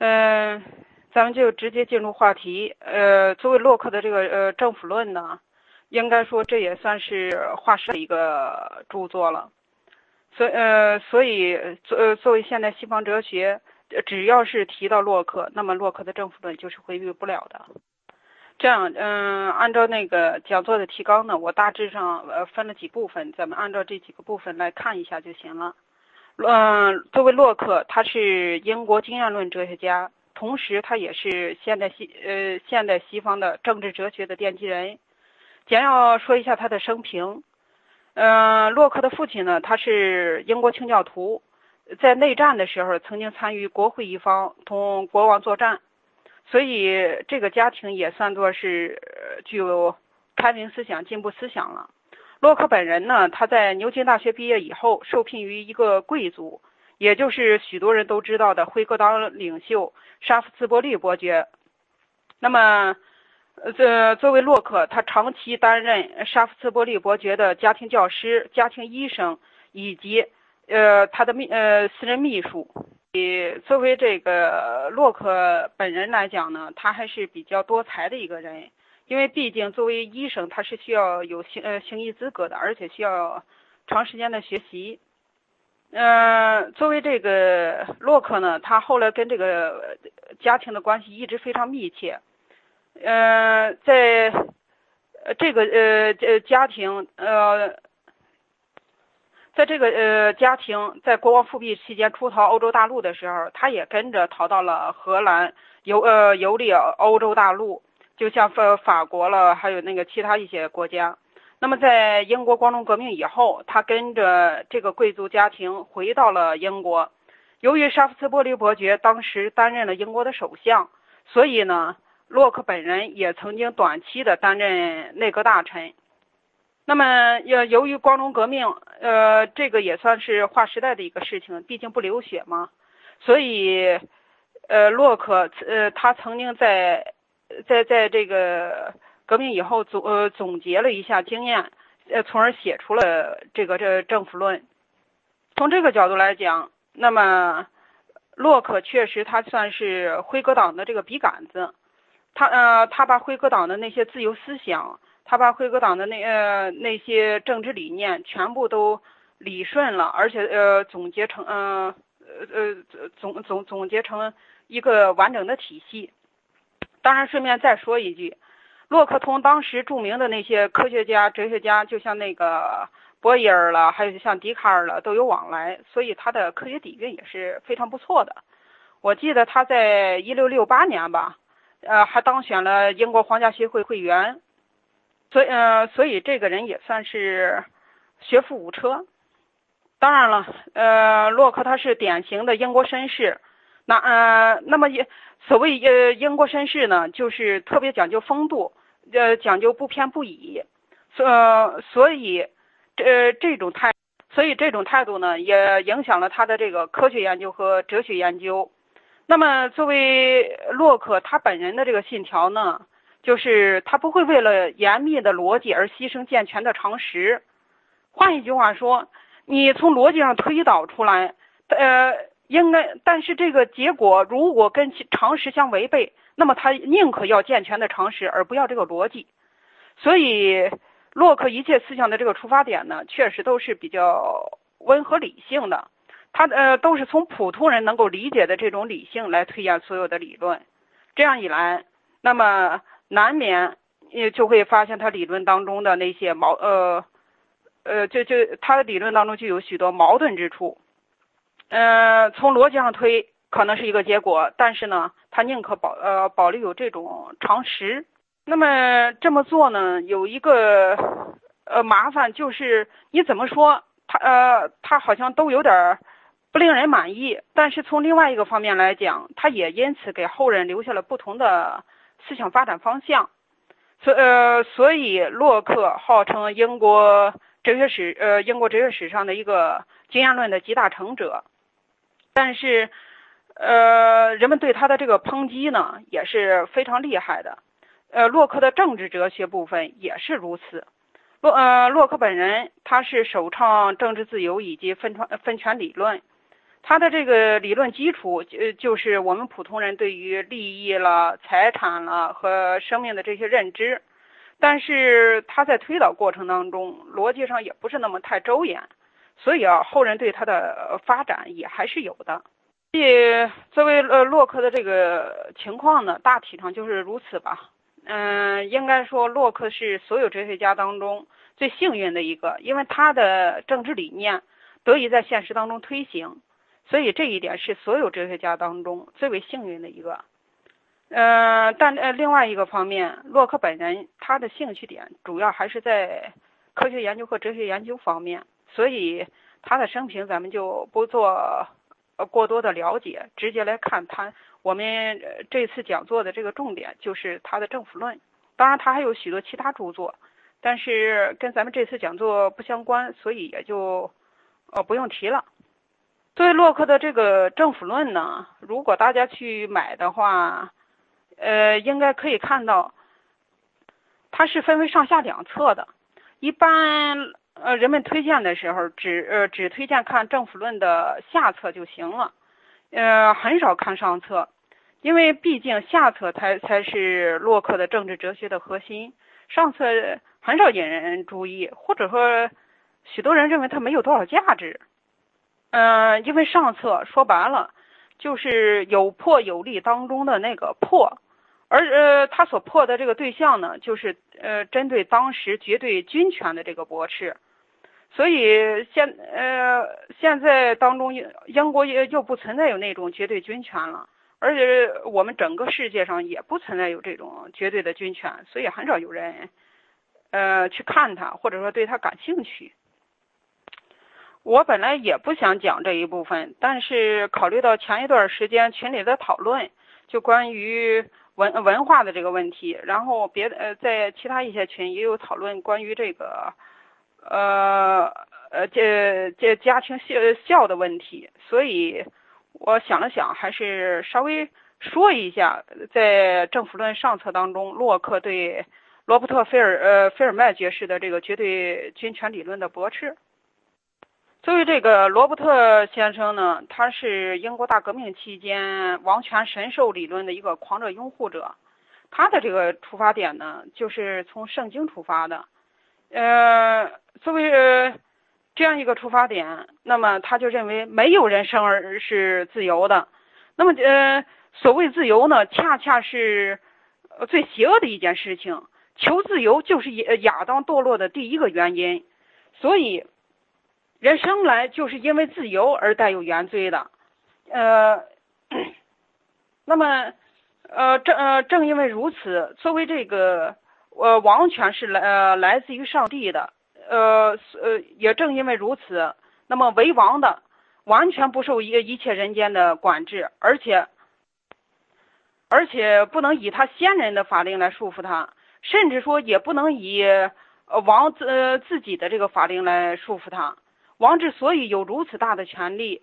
嗯，咱们就直接进入话题。呃，作为洛克的这个呃政府论呢，应该说这也算是划时的一个著作了。所呃，所以作呃作为现代西方哲学，只要是提到洛克，那么洛克的政府论就是回避不了的。这样，嗯，按照那个讲座的提纲呢，我大致上呃分了几部分，咱们按照这几个部分来看一下就行了。嗯，作为洛克，他是英国经验论哲学家，同时他也是现代西呃现代西方的政治哲学的奠基人。简要说一下他的生平。嗯，洛克的父亲呢，他是英国清教徒，在内战的时候曾经参与国会一方同国王作战，所以这个家庭也算作是具有开明思想、进步思想了。洛克本人呢，他在牛津大学毕业以后，受聘于一个贵族，也就是许多人都知道的辉格党领袖沙夫茨伯利伯爵。那么，呃，作为洛克，他长期担任沙夫茨伯利伯爵的家庭教师、家庭医生，以及呃他的秘呃私人秘书。以作为这个洛克本人来讲呢，他还是比较多才的一个人。因为毕竟作为医生，他是需要有行呃行医资格的，而且需要长时间的学习。嗯，作为这个洛克呢，他后来跟这个家庭的关系一直非常密切。嗯，在这个呃呃家庭呃，在这个呃家庭在国王复辟期间出逃欧洲大陆的时候，他也跟着逃到了荷兰游呃游历欧洲大陆。就像法法国了，还有那个其他一些国家。那么在英国光荣革命以后，他跟着这个贵族家庭回到了英国。由于沙夫斯伯里伯爵当时担任了英国的首相，所以呢，洛克本人也曾经短期的担任内阁大臣。那么，由由于光荣革命，呃，这个也算是划时代的一个事情，毕竟不流血嘛。所以，呃，洛克呃，他曾经在。在在这个革命以后总呃总结了一下经验，呃，从而写出了这个这政府论。从这个角度来讲，那么洛克确实他算是辉格党的这个笔杆子，他呃他把辉格党的那些自由思想，他把辉格党的那呃那些政治理念全部都理顺了，而且呃总结成呃呃总总总结成一个完整的体系。当然，顺便再说一句，洛克同当时著名的那些科学家、哲学家，就像那个波伊尔了，还有像笛卡尔了，都有往来，所以他的科学底蕴也是非常不错的。我记得他在一六六八年吧，呃，还当选了英国皇家学会会员，所以，呃，所以这个人也算是学富五车。当然了，呃，洛克他是典型的英国绅士，那，呃，那么也。所谓呃英国绅士呢，就是特别讲究风度，呃讲究不偏不倚，呃所以这这种态，所以这种态度呢，也影响了他的这个科学研究和哲学研究。那么作为洛克他本人的这个信条呢，就是他不会为了严密的逻辑而牺牲健全的常识。换一句话说，你从逻辑上推导出来，呃。应该，但是这个结果如果跟常识相违背，那么他宁可要健全的常识，而不要这个逻辑。所以，洛克一切思想的这个出发点呢，确实都是比较温和理性的。他呃，都是从普通人能够理解的这种理性来推演所有的理论。这样一来，那么难免也就会发现他理论当中的那些矛呃呃，就就他的理论当中就有许多矛盾之处。呃，从逻辑上推可能是一个结果，但是呢，他宁可保呃保留有这种常识。那么这么做呢，有一个呃麻烦就是，你怎么说他呃他好像都有点不令人满意。但是从另外一个方面来讲，他也因此给后人留下了不同的思想发展方向。所呃所以洛克号称英国哲学史呃英国哲学史上的一个经验论的集大成者。但是，呃，人们对他的这个抨击呢也是非常厉害的。呃，洛克的政治哲学部分也是如此。洛呃，洛克本人他是首倡政治自由以及分权分权理论。他的这个理论基础，呃，就是我们普通人对于利益了、财产了和生命的这些认知。但是他在推导过程当中，逻辑上也不是那么太周延，所以啊，后人对他的发展也还是有的。所以，作为呃洛克的这个情况呢，大体上就是如此吧。嗯，应该说洛克是所有哲学家当中最幸运的一个，因为他的政治理念得以在现实当中推行，所以这一点是所有哲学家当中最为幸运的一个。嗯，但呃另外一个方面，洛克本人他的兴趣点主要还是在科学研究和哲学研究方面，所以他的生平咱们就不做。过多的了解，直接来看他。我们这次讲座的这个重点就是他的政府论。当然，他还有许多其他著作，但是跟咱们这次讲座不相关，所以也就呃不用提了。对洛克的这个政府论呢，如果大家去买的话，呃，应该可以看到，它是分为上下两册的。一般。呃，人们推荐的时候只呃只推荐看《政府论》的下册就行了，呃，很少看上册，因为毕竟下册才才是洛克的政治哲学的核心，上册很少引人注意，或者说许多人认为它没有多少价值。嗯，因为上册说白了就是有破有立当中的那个破。而呃，他所破的这个对象呢，就是呃，针对当时绝对军权的这个驳斥。所以现呃现在当中英英国也又不存在有那种绝对军权了，而且我们整个世界上也不存在有这种绝对的军权，所以很少有人呃去看它或者说对它感兴趣。我本来也不想讲这一部分，但是考虑到前一段时间群里的讨论，就关于文文化的这个问题，然后别的呃在其他一些群也有讨论关于这个。呃呃，这这家庭孝孝的问题，所以我想了想，还是稍微说一下，在《政府论》上册当中，洛克对罗伯特·菲尔呃菲尔麦爵士的这个绝对军权理论的驳斥。作为这个罗伯特先生呢，他是英国大革命期间王权神授理论的一个狂热拥护者，他的这个出发点呢，就是从圣经出发的。呃，作为这样一个出发点，那么他就认为没有人生而是自由的。那么，呃，所谓自由呢，恰恰是最邪恶的一件事情。求自由就是亚亚当堕落的第一个原因。所以，人生来就是因为自由而带有原罪的。呃，那么，呃，正呃正因为如此，作为这个。呃，王权是来呃来自于上帝的，呃呃，也正因为如此，那么为王的完全不受一一切人间的管制，而且而且不能以他先人的法令来束缚他，甚至说也不能以王自自己的这个法令来束缚他。王之所以有如此大的权利，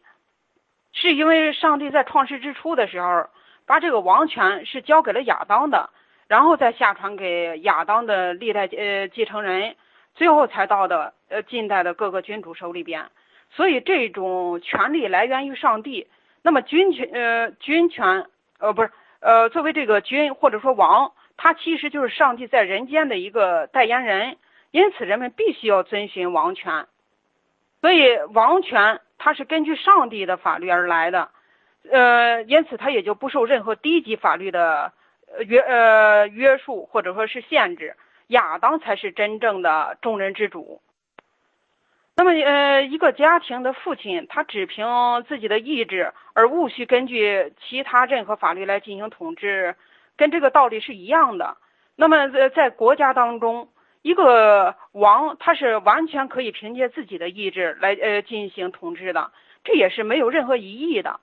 是因为上帝在创世之初的时候，把这个王权是交给了亚当的。然后再下传给亚当的历代呃继承人，最后才到的呃近代的各个君主手里边。所以这种权力来源于上帝。那么君权呃君权呃不是呃作为这个君或者说王，他其实就是上帝在人间的一个代言人。因此人们必须要遵循王权。所以王权它是根据上帝的法律而来的，呃因此它也就不受任何低级法律的。约呃约束或者说是限制，亚当才是真正的众人之主。那么呃一个家庭的父亲，他只凭自己的意志，而无需根据其他任何法律来进行统治，跟这个道理是一样的。那么在在国家当中，一个王他是完全可以凭借自己的意志来呃进行统治的，这也是没有任何疑义的。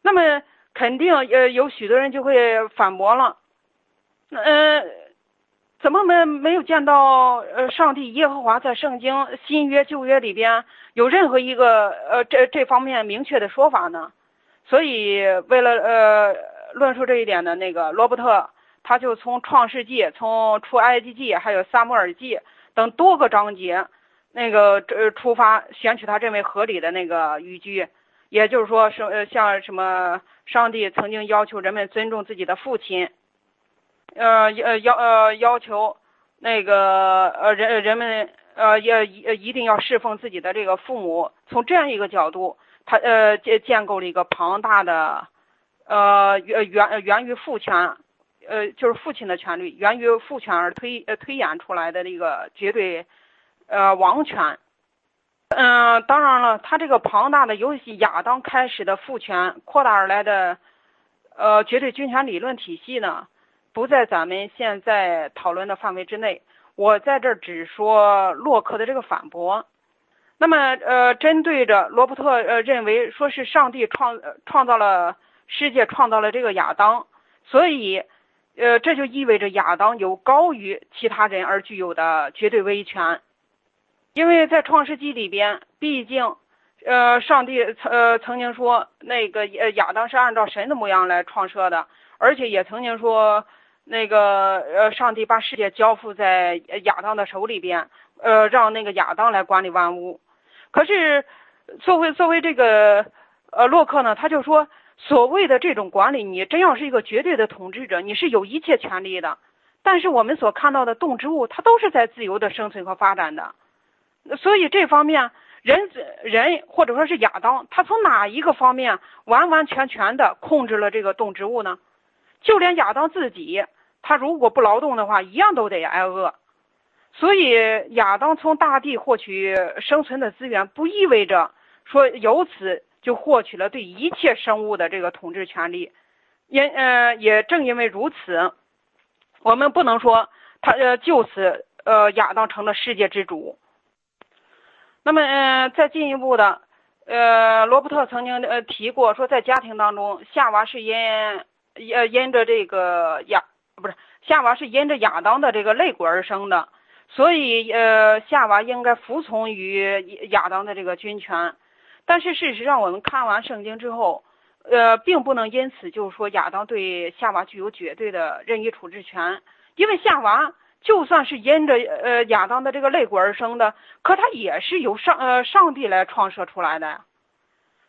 那么肯定呃有许多人就会反驳了。呃，怎么没没有见到呃上帝耶和华在圣经新约旧约里边有任何一个呃这这方面明确的说法呢？所以为了呃论述这一点的那个罗伯特，他就从创世纪、从出埃及记还有撒母耳记等多个章节那个呃出发，选取他认为合理的那个语句，也就是说，是呃像什么，上帝曾经要求人们尊重自己的父亲，呃呃要呃要求那个呃人人们呃也一一定要侍奉自己的这个父母。从这样一个角度，他呃建建构了一个庞大的呃源源源于父权，呃就是父亲的权利源于父权而推呃推演出来的这个绝对呃王权。嗯，当然了，他这个庞大的由亚当开始的父权扩大而来的，呃，绝对君权理论体系呢，不在咱们现在讨论的范围之内。我在这儿只说洛克的这个反驳。那么，呃，针对着罗伯特呃认为说是上帝创创造了世界，创造了这个亚当，所以，呃，这就意味着亚当有高于其他人而具有的绝对威权。因为在创世纪里边，毕竟，呃，上帝呃曾经说那个亚当是按照神的模样来创设的，而且也曾经说那个呃上帝把世界交付在亚当的手里边，呃让那个亚当来管理万物。可是作为作为这个呃洛克呢，他就说所谓的这种管理，你真要是一个绝对的统治者，你是有一切权利的。但是我们所看到的动植物，它都是在自由的生存和发展的。所以这方面，人人或者说是亚当，他从哪一个方面完完全全的控制了这个动植物呢？就连亚当自己，他如果不劳动的话，一样都得挨饿。所以亚当从大地获取生存的资源，不意味着说由此就获取了对一切生物的这个统治权利。也呃也正因为如此，我们不能说他呃就此呃亚当成了世界之主。那么，呃，再进一步的，呃，罗伯特曾经呃提过，说在家庭当中，夏娃是因呃因着这个亚不是夏娃是因着亚当的这个肋骨而生的，所以呃夏娃应该服从于亚当的这个军权。但是事实上，我们看完圣经之后，呃，并不能因此就是说亚当对夏娃具有绝对的任意处置权，因为夏娃。就算是因着呃亚当的这个肋骨而生的，可他也是由上呃上帝来创设出来的，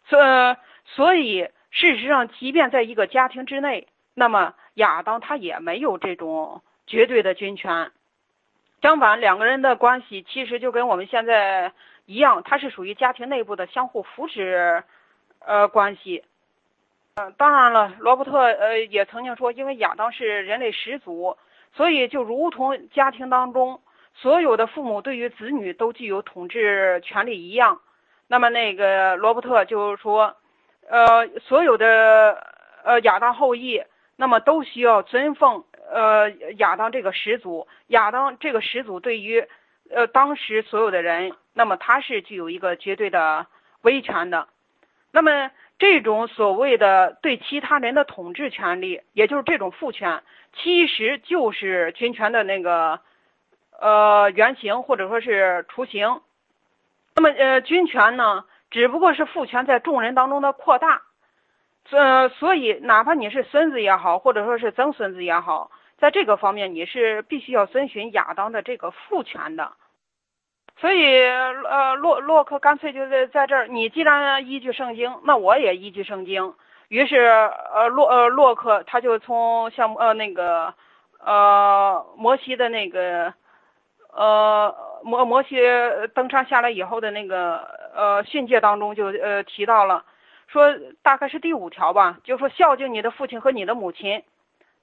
所所以事实上，即便在一个家庭之内，那么亚当他也没有这种绝对的军权。相反，两个人的关系其实就跟我们现在一样，它是属于家庭内部的相互扶持呃关系。嗯，当然了，罗伯特呃也曾经说，因为亚当是人类始祖。所以，就如同家庭当中所有的父母对于子女都具有统治权利一样，那么那个罗伯特就是说，呃，所有的呃亚当后裔，那么都需要尊奉呃亚当这个始祖。亚当这个始祖对于呃当时所有的人，那么他是具有一个绝对的威权的。那么这种所谓的对其他人的统治权利，也就是这种父权。其实就是军权的那个呃原型或者说是雏形。那么呃军权呢，只不过是父权在众人当中的扩大。呃，所以哪怕你是孙子也好，或者说是曾孙子也好，在这个方面你是必须要遵循亚当的这个父权的。所以呃洛洛克干脆就在在这儿，你既然依据圣经，那我也依据圣经。于是，呃，洛呃洛克他就从像呃那个呃摩西的那个呃摩摩西登山下来以后的那个呃训诫当中就呃提到了，说大概是第五条吧，就说孝敬你的父亲和你的母亲。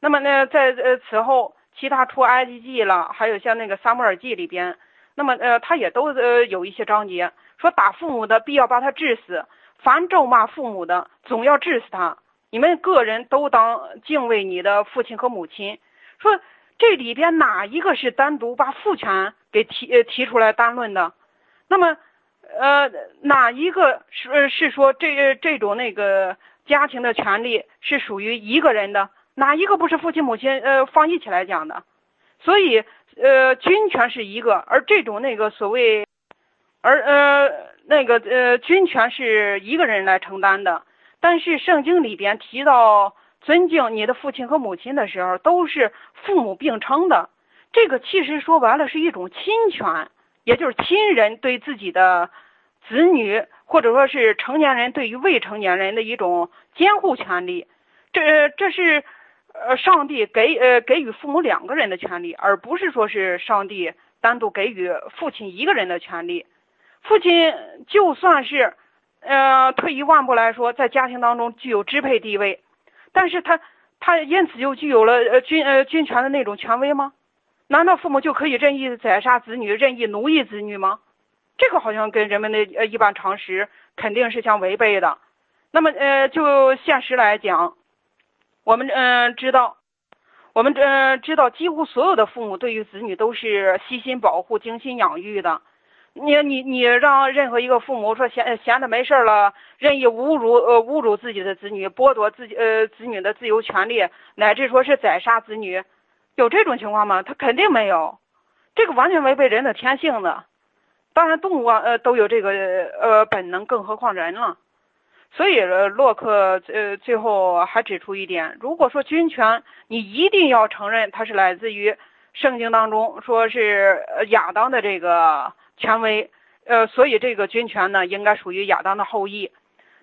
那么呢，在呃此后其他出埃及记了，还有像那个撒母耳记里边，那么呃他也都呃有一些章节说打父母的必要把他治死。凡咒骂父母的，总要治死他。你们个人都当敬畏你的父亲和母亲。说这里边哪一个是单独把父权给提呃提出来单论的？那么，呃，哪一个是是说这这种那个家庭的权利是属于一个人的？哪一个不是父亲母亲呃放一起来讲的？所以，呃，军权是一个，而这种那个所谓，而呃。那个呃，军权是一个人来承担的，但是圣经里边提到尊敬你的父亲和母亲的时候，都是父母并称的。这个其实说白了是一种亲权，也就是亲人对自己的子女或者说是成年人对于未成年人的一种监护权利。这这是呃上帝给呃给予父母两个人的权利，而不是说是上帝单独给予父亲一个人的权利。父亲就算是呃退一万步来说，在家庭当中具有支配地位，但是他他因此就具有了呃军呃军权的那种权威吗？难道父母就可以任意宰杀子女、任意奴役子女吗？这个好像跟人们的呃一般常识肯定是相违背的。那么呃就现实来讲，我们嗯知道，我们嗯知道，几乎所有的父母对于子女都是悉心保护、精心养育的。你你你让任何一个父母说闲闲的没事了，任意侮辱呃侮辱自己的子女，剥夺自己呃子女的自由权利，乃至说是宰杀子女。有这种情况吗？他肯定没有，这个完全违背人的天性的。当然，动物啊，呃，都有这个呃本能，更何况人了。所以，洛克呃最后还指出一点：如果说军权，你一定要承认它是来自于圣经当中说是呃亚当的这个权威，呃，所以这个军权呢，应该属于亚当的后裔。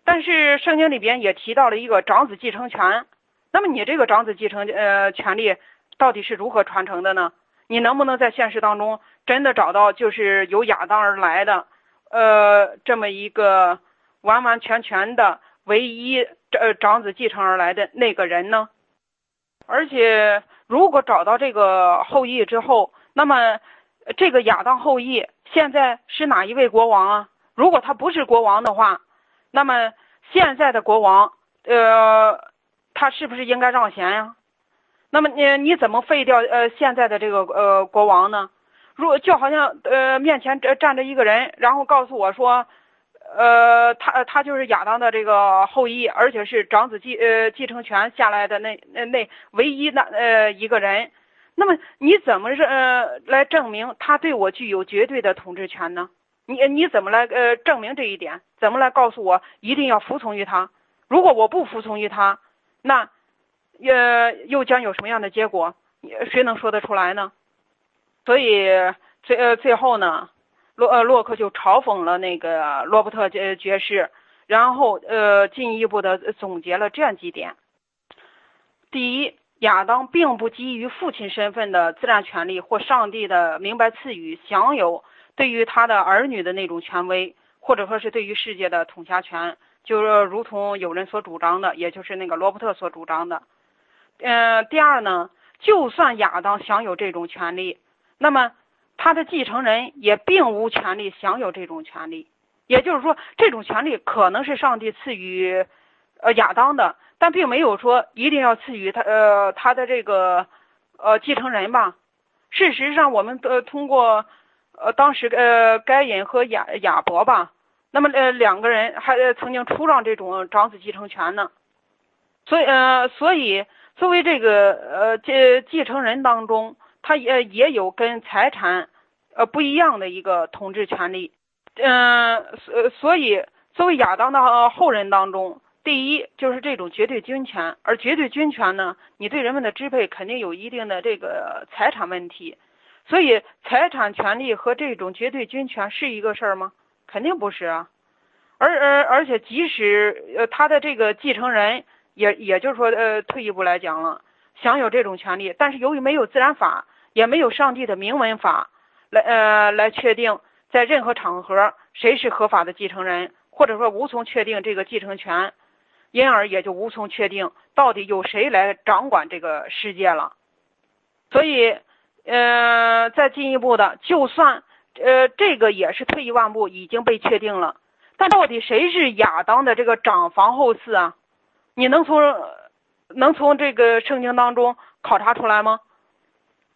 但是圣经里边也提到了一个长子继承权，那么你这个长子继承呃权利。到底是如何传承的呢？你能不能在现实当中真的找到就是由亚当而来的，呃，这么一个完完全全的唯一呃长子继承而来的那个人呢？而且如果找到这个后裔之后，那么这个亚当后裔现在是哪一位国王啊？如果他不是国王的话，那么现在的国王，呃，他是不是应该让贤呀？那么你你怎么废掉呃现在的这个呃国王呢？如就好像呃面前站站着一个人，然后告诉我说，呃他他就是亚当的这个后裔，而且是长子继呃继承权下来的那那那唯一的呃一个人。那么你怎么是呃来证明他对我具有绝对的统治权呢？你你怎么来呃证明这一点？怎么来告诉我一定要服从于他？如果我不服从于他，那？也又将有什么样的结果？谁能说得出来呢？所以最呃最后呢，洛呃洛克就嘲讽了那个罗伯特爵爵士，然后呃进一步的总结了这样几点：第一，亚当并不基于父亲身份的自然权利或上帝的明白赐予，享有对于他的儿女的那种权威，或者说是对于世界的统辖权，就是如同有人所主张的，也就是那个罗伯特所主张的。嗯，第二呢，就算亚当享有这种权利，那么他的继承人也并无权利享有这种权利。也就是说，这种权利可能是上帝赐予呃亚当的，但并没有说一定要赐予他呃他的这个呃继承人吧。事实上，我们呃通过呃当时呃该隐和亚亚伯吧，那么呃两个人还曾经出让这种长子继承权呢。所以呃所以。作为这个呃继继承人当中，他也也有跟财产呃不一样的一个统治权利，嗯，所所以作为亚当的后人当中，第一就是这种绝对军权，而绝对军权呢，你对人们的支配肯定有一定的这个财产问题，所以财产权利和这种绝对军权是一个事儿吗？肯定不是啊，而而而且即使呃他的这个继承人。也也就是说，呃，退一步来讲了，享有这种权利，但是由于没有自然法，也没有上帝的明文法来呃来确定在任何场合谁是合法的继承人，或者说无从确定这个继承权，因而也就无从确定到底由谁来掌管这个世界了。所以，呃，再进一步的，就算呃这个也是退一万步已经被确定了，但到底谁是亚当的这个长房后嗣啊？你能从能从这个圣经当中考察出来吗？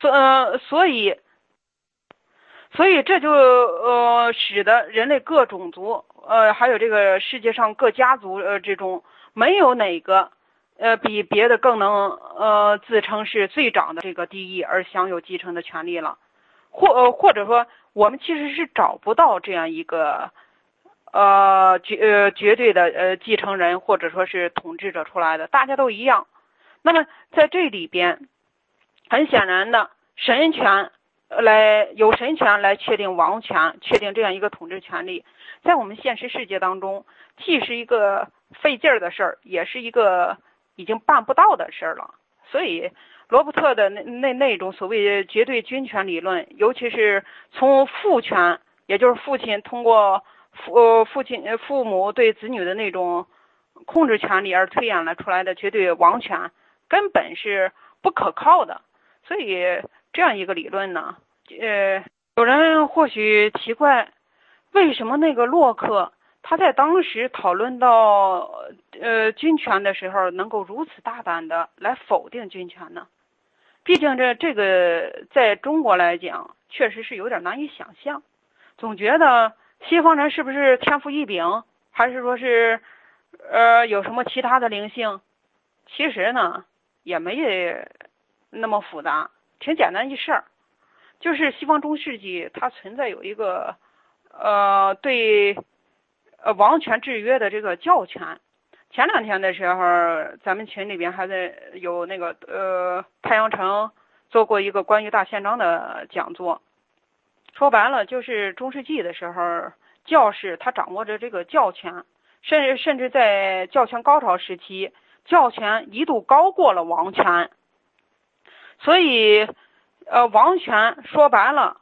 所呃，所以，所以这就呃，使得人类各种族呃，还有这个世界上各家族呃之中，没有哪个呃比别的更能呃自称是最长的这个第一而享有继承的权利了，或呃或者说，我们其实是找不到这样一个。呃，绝呃绝对的呃继承人或者说是统治者出来的，大家都一样。那么在这里边，很显然的，神权来有神权来确定王权，确定这样一个统治权利，在我们现实世界当中，既是一个费劲儿的事儿，也是一个已经办不到的事儿了。所以，罗伯特的那那那种所谓绝对军权理论，尤其是从父权，也就是父亲通过父父亲父母对子女的那种控制权利而推演了出来的绝对王权，根本是不可靠的。所以。这样一个理论呢，呃，有人或许奇怪，为什么那个洛克他在当时讨论到呃军权的时候，能够如此大胆的来否定军权呢？毕竟这这个在中国来讲，确实是有点难以想象，总觉得西方人是不是天赋异禀，还是说是呃有什么其他的灵性？其实呢，也没有那么复杂。挺简单一事儿，就是西方中世纪它存在有一个呃对呃王权制约的这个教权。前两天的时候，咱们群里边还在有那个呃太阳城做过一个关于大宪章的讲座。说白了，就是中世纪的时候，教士他掌握着这个教权，甚至甚至在教权高潮时期，教权一度高过了王权。所以，呃，王权说白了，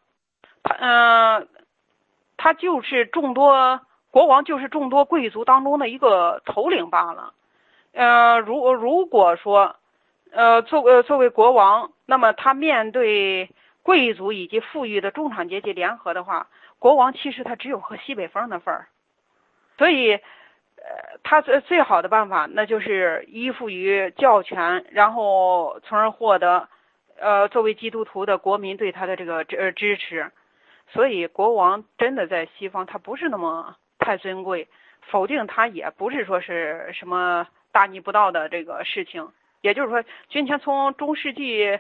他嗯，他就是众多国王，就是众多贵族当中的一个头领罢了。呃，如如果说，呃，作呃作为国王，那么他面对贵族以及富裕的中产阶级联合的话，国王其实他只有喝西北风的份儿。所以，呃，他最最好的办法，那就是依附于教权，然后从而获得。呃，作为基督徒的国民对他的这个支支持，所以国王真的在西方他不是那么太尊贵，否定他也不是说是什么大逆不道的这个事情。也就是说，军权从中世纪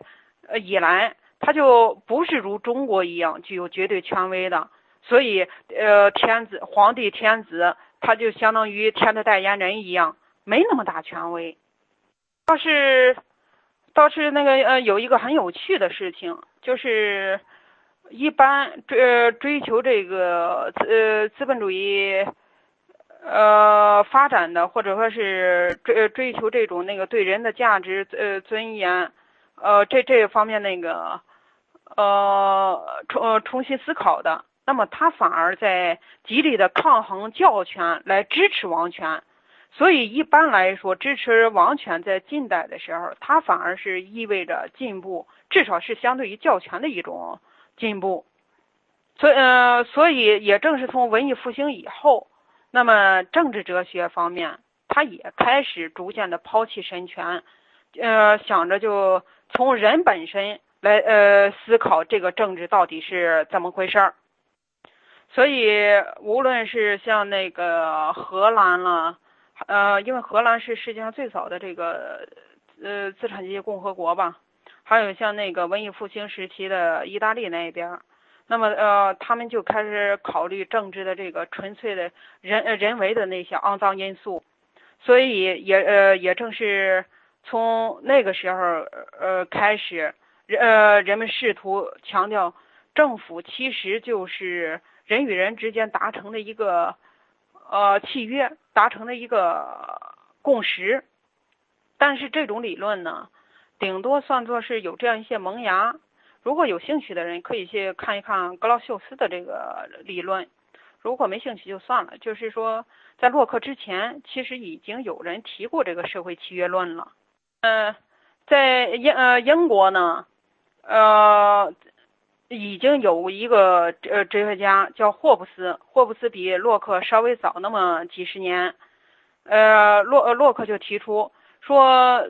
以来，他就不是如中国一样具有绝对权威的。所以，呃，天子、皇帝、天子，他就相当于天的代言人一样，没那么大权威。倒是。倒是那个呃，有一个很有趣的事情，就是一般追追求这个呃资本主义呃发展的，或者说是追追求这种那个对人的价值呃尊严呃这这方面那个呃重重新思考的，那么他反而在极力的抗衡教权，来支持王权。所以一般来说，支持王权在近代的时候，它反而是意味着进步，至少是相对于教权的一种进步。所以，呃，所以也正是从文艺复兴以后，那么政治哲学方面，它也开始逐渐的抛弃神权，呃，想着就从人本身来，呃，思考这个政治到底是怎么回事儿。所以，无论是像那个荷兰了。呃，因为荷兰是世界上最早的这个呃资产阶级共和国吧，还有像那个文艺复兴时期的意大利那边，那么呃，他们就开始考虑政治的这个纯粹的人人为的那些肮脏因素，所以也呃也正是从那个时候呃开始，呃人们试图强调政府其实就是人与人之间达成的一个。呃，契约达成的一个共识，但是这种理论呢，顶多算作是有这样一些萌芽。如果有兴趣的人，可以去看一看格劳秀斯的这个理论。如果没兴趣就算了。就是说，在洛克之前，其实已经有人提过这个社会契约论了。呃，在英呃英国呢，呃。已经有一个呃哲学家叫霍布斯，霍布斯比洛克稍微早那么几十年，呃洛洛克就提出说，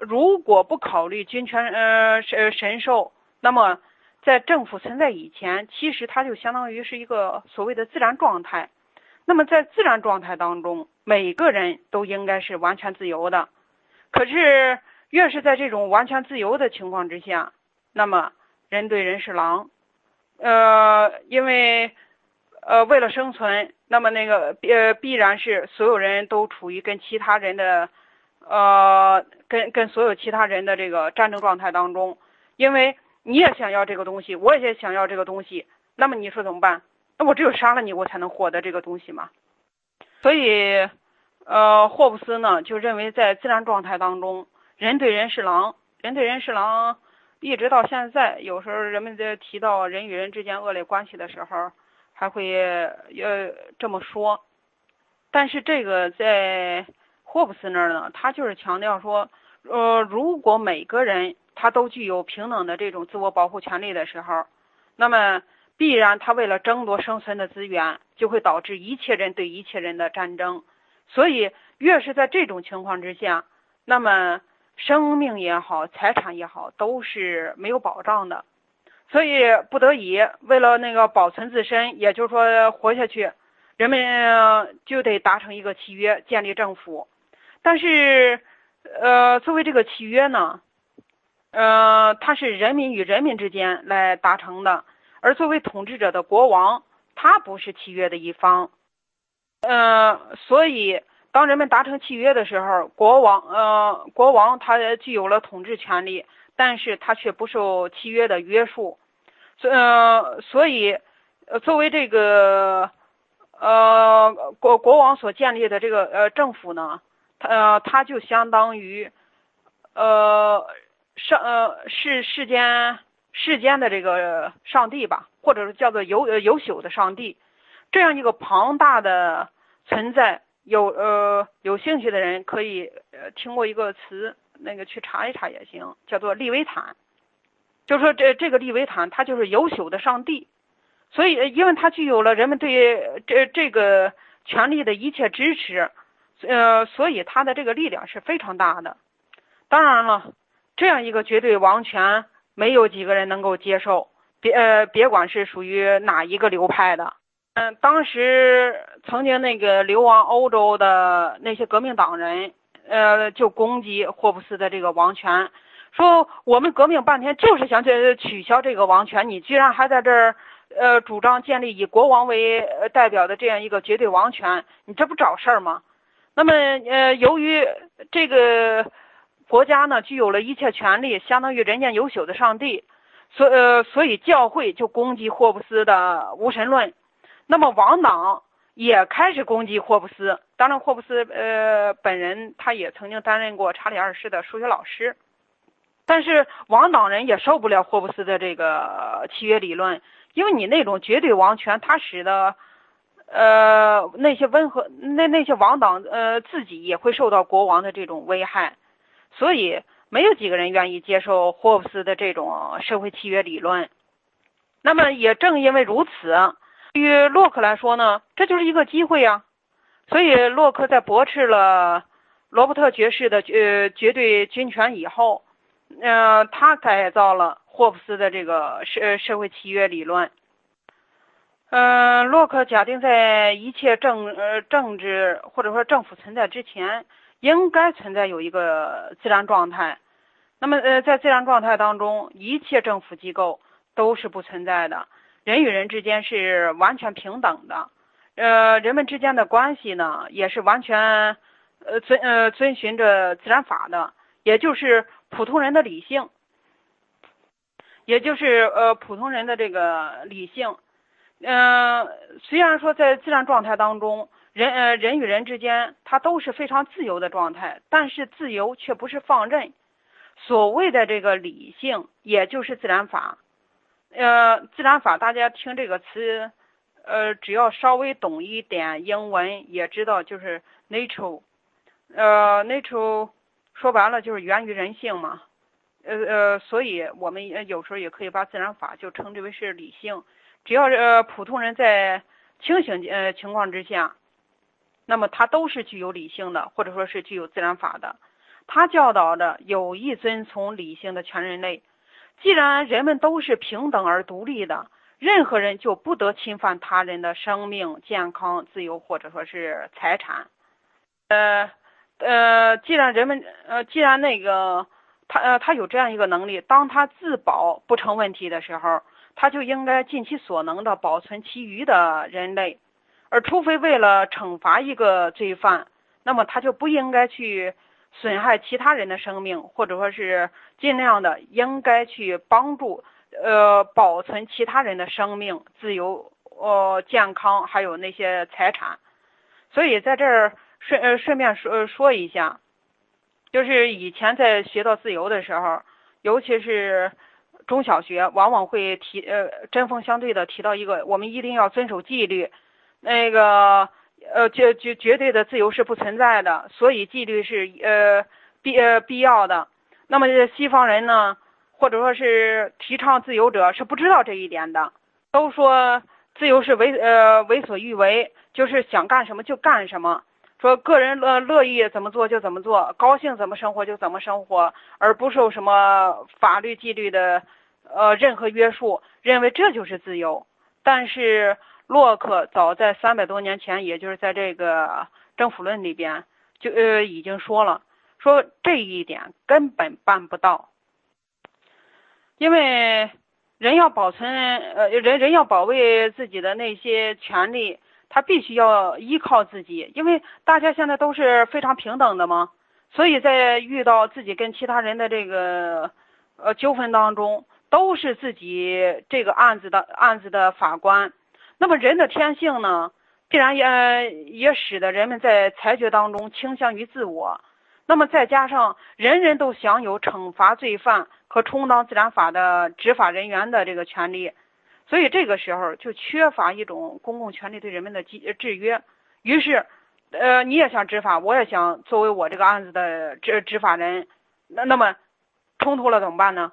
如果不考虑君权呃神神授，那么在政府存在以前，其实它就相当于是一个所谓的自然状态。那么在自然状态当中，每个人都应该是完全自由的。可是越是在这种完全自由的情况之下，那么人对人是狼，呃，因为呃为了生存，那么那个呃必然是所有人都处于跟其他人的呃跟跟所有其他人的这个战争状态当中，因为你也想要这个东西，我也想要这个东西，那么你说怎么办？那我只有杀了你，我才能获得这个东西嘛。所以，呃，霍布斯呢就认为，在自然状态当中，人对人是狼，人对人是狼，一直到现在，有时候人们在提到人与人之间恶劣关系的时候，还会呃这么说。但是这个在霍布斯那儿呢，他就是强调说，呃，如果每个人他都具有平等的这种自我保护权利的时候，那么必然他为了争夺生存的资源，就会导致一切人对一切人的战争。所以，越是在这种情况之下，那么生命也好，财产也好，都是没有保障的。所以，不得已为了那个保存自身，也就是说活下去。人们就得达成一个契约，建立政府。但是，呃，作为这个契约呢，呃，它是人民与人民之间来达成的，而作为统治者的国王，他不是契约的一方。呃，所以当人们达成契约的时候，国王，呃，国王他具有了统治权利，但是他却不受契约的约束。所，呃，所以，呃作为这个。呃，国国王所建立的这个呃政府呢，它呃他就相当于呃上呃是世间世间的这个上帝吧，或者是叫做有有朽的上帝，这样一个庞大的存在。有呃有兴趣的人可以呃听过一个词，那个去查一查也行，叫做利维坦。就说这这个利维坦，它就是有朽的上帝。所以，因为它具有了人们对这这个权利的一切支持，呃，所以它的这个力量是非常大的。当然了，这样一个绝对王权，没有几个人能够接受。别呃，别管是属于哪一个流派的。嗯，当时曾经那个流亡欧洲的那些革命党人，呃，就攻击霍布斯的这个王权，说我们革命半天就是想去取消这个王权，你居然还在这儿。呃，主张建立以国王为代表的这样一个绝对王权，你这不找事儿吗？那么，呃，由于这个国家呢具有了一切权利，相当于人间有朽的上帝，所呃，所以教会就攻击霍布斯的无神论。那么王党也开始攻击霍布斯。当然，霍布斯呃本人他也曾经担任过查理二世的数学老师，但是王党人也受不了霍布斯的这个契约理论。因为你那种绝对王权，它使得，呃，那些温和那那些王党，呃，自己也会受到国王的这种危害，所以没有几个人愿意接受霍布斯的这种社会契约理论。那么也正因为如此，对于洛克来说呢，这就是一个机会啊。所以洛克在驳斥了罗伯特爵士的呃绝对军权以后，呃，他改造了。霍布斯的这个社社会契约理论，嗯，洛克假定在一切政呃政治或者说政府存在之前，应该存在有一个自然状态。那么呃，在自然状态当中，一切政府机构都是不存在的，人与人之间是完全平等的，呃，人们之间的关系呢也是完全呃遵呃遵循着自然法的，也就是普通人的理性。也就是呃普通人的这个理性，嗯，虽然说在自然状态当中，人呃人与人之间他都是非常自由的状态，但是自由却不是放任。所谓的这个理性，也就是自然法，呃，自然法大家听这个词，呃，只要稍微懂一点英文，也知道就是 nature，呃，nature 说白了就是源于人性嘛。呃呃，所以我们有时候也可以把自然法就称之为是理性。只要呃普通人在清醒呃情况之下，那么他都是具有理性的，或者说是具有自然法的。他教导着有意遵从理性的全人类。既然人们都是平等而独立的，任何人就不得侵犯他人的生命、健康、自由或者说是财产。呃呃，既然人们呃既然那个。他呃，他有这样一个能力，当他自保不成问题的时候，他就应该尽其所能的保存其余的人类，而除非为了惩罚一个罪犯，那么他就不应该去损害其他人的生命，或者说是尽量的应该去帮助呃保存其他人的生命、自由、呃健康，还有那些财产。所以在这儿顺呃顺便说说一下，就是以前在学到自由的时候，尤其是。中小学往往会提呃针锋相对的提到一个，我们一定要遵守纪律，那个呃绝绝绝对的自由是不存在的，所以纪律是呃必呃必要的。那么西方人呢，或者说是提倡自由者是不知道这一点的，都说自由是为呃为所欲为，就是想干什么就干什么。说个人乐乐意怎么做就怎么做，高兴怎么生活就怎么生活，而不受什么法律纪律的呃任何约束，认为这就是自由。但是洛克早在三百多年前，也就是在这个《政府论》里边就呃已经说了，说这一点根本办不到，因为人要保存呃人人要保卫自己的那些权利。他必须要依靠自己，因为大家现在都是非常平等的嘛，所以在遇到自己跟其他人的这个呃纠纷当中，都是自己这个案子的案子的法官。那么人的天性呢，必然也也使得人们在裁决当中倾向于自我。那么再加上人人都享有惩罚罪犯和充当自然法的执法人员的这个权利。所以这个时候就缺乏一种公共权力对人们的制制约，于是，呃，你也想执法，我也想作为我这个案子的执执法人，那那么冲突了怎么办呢？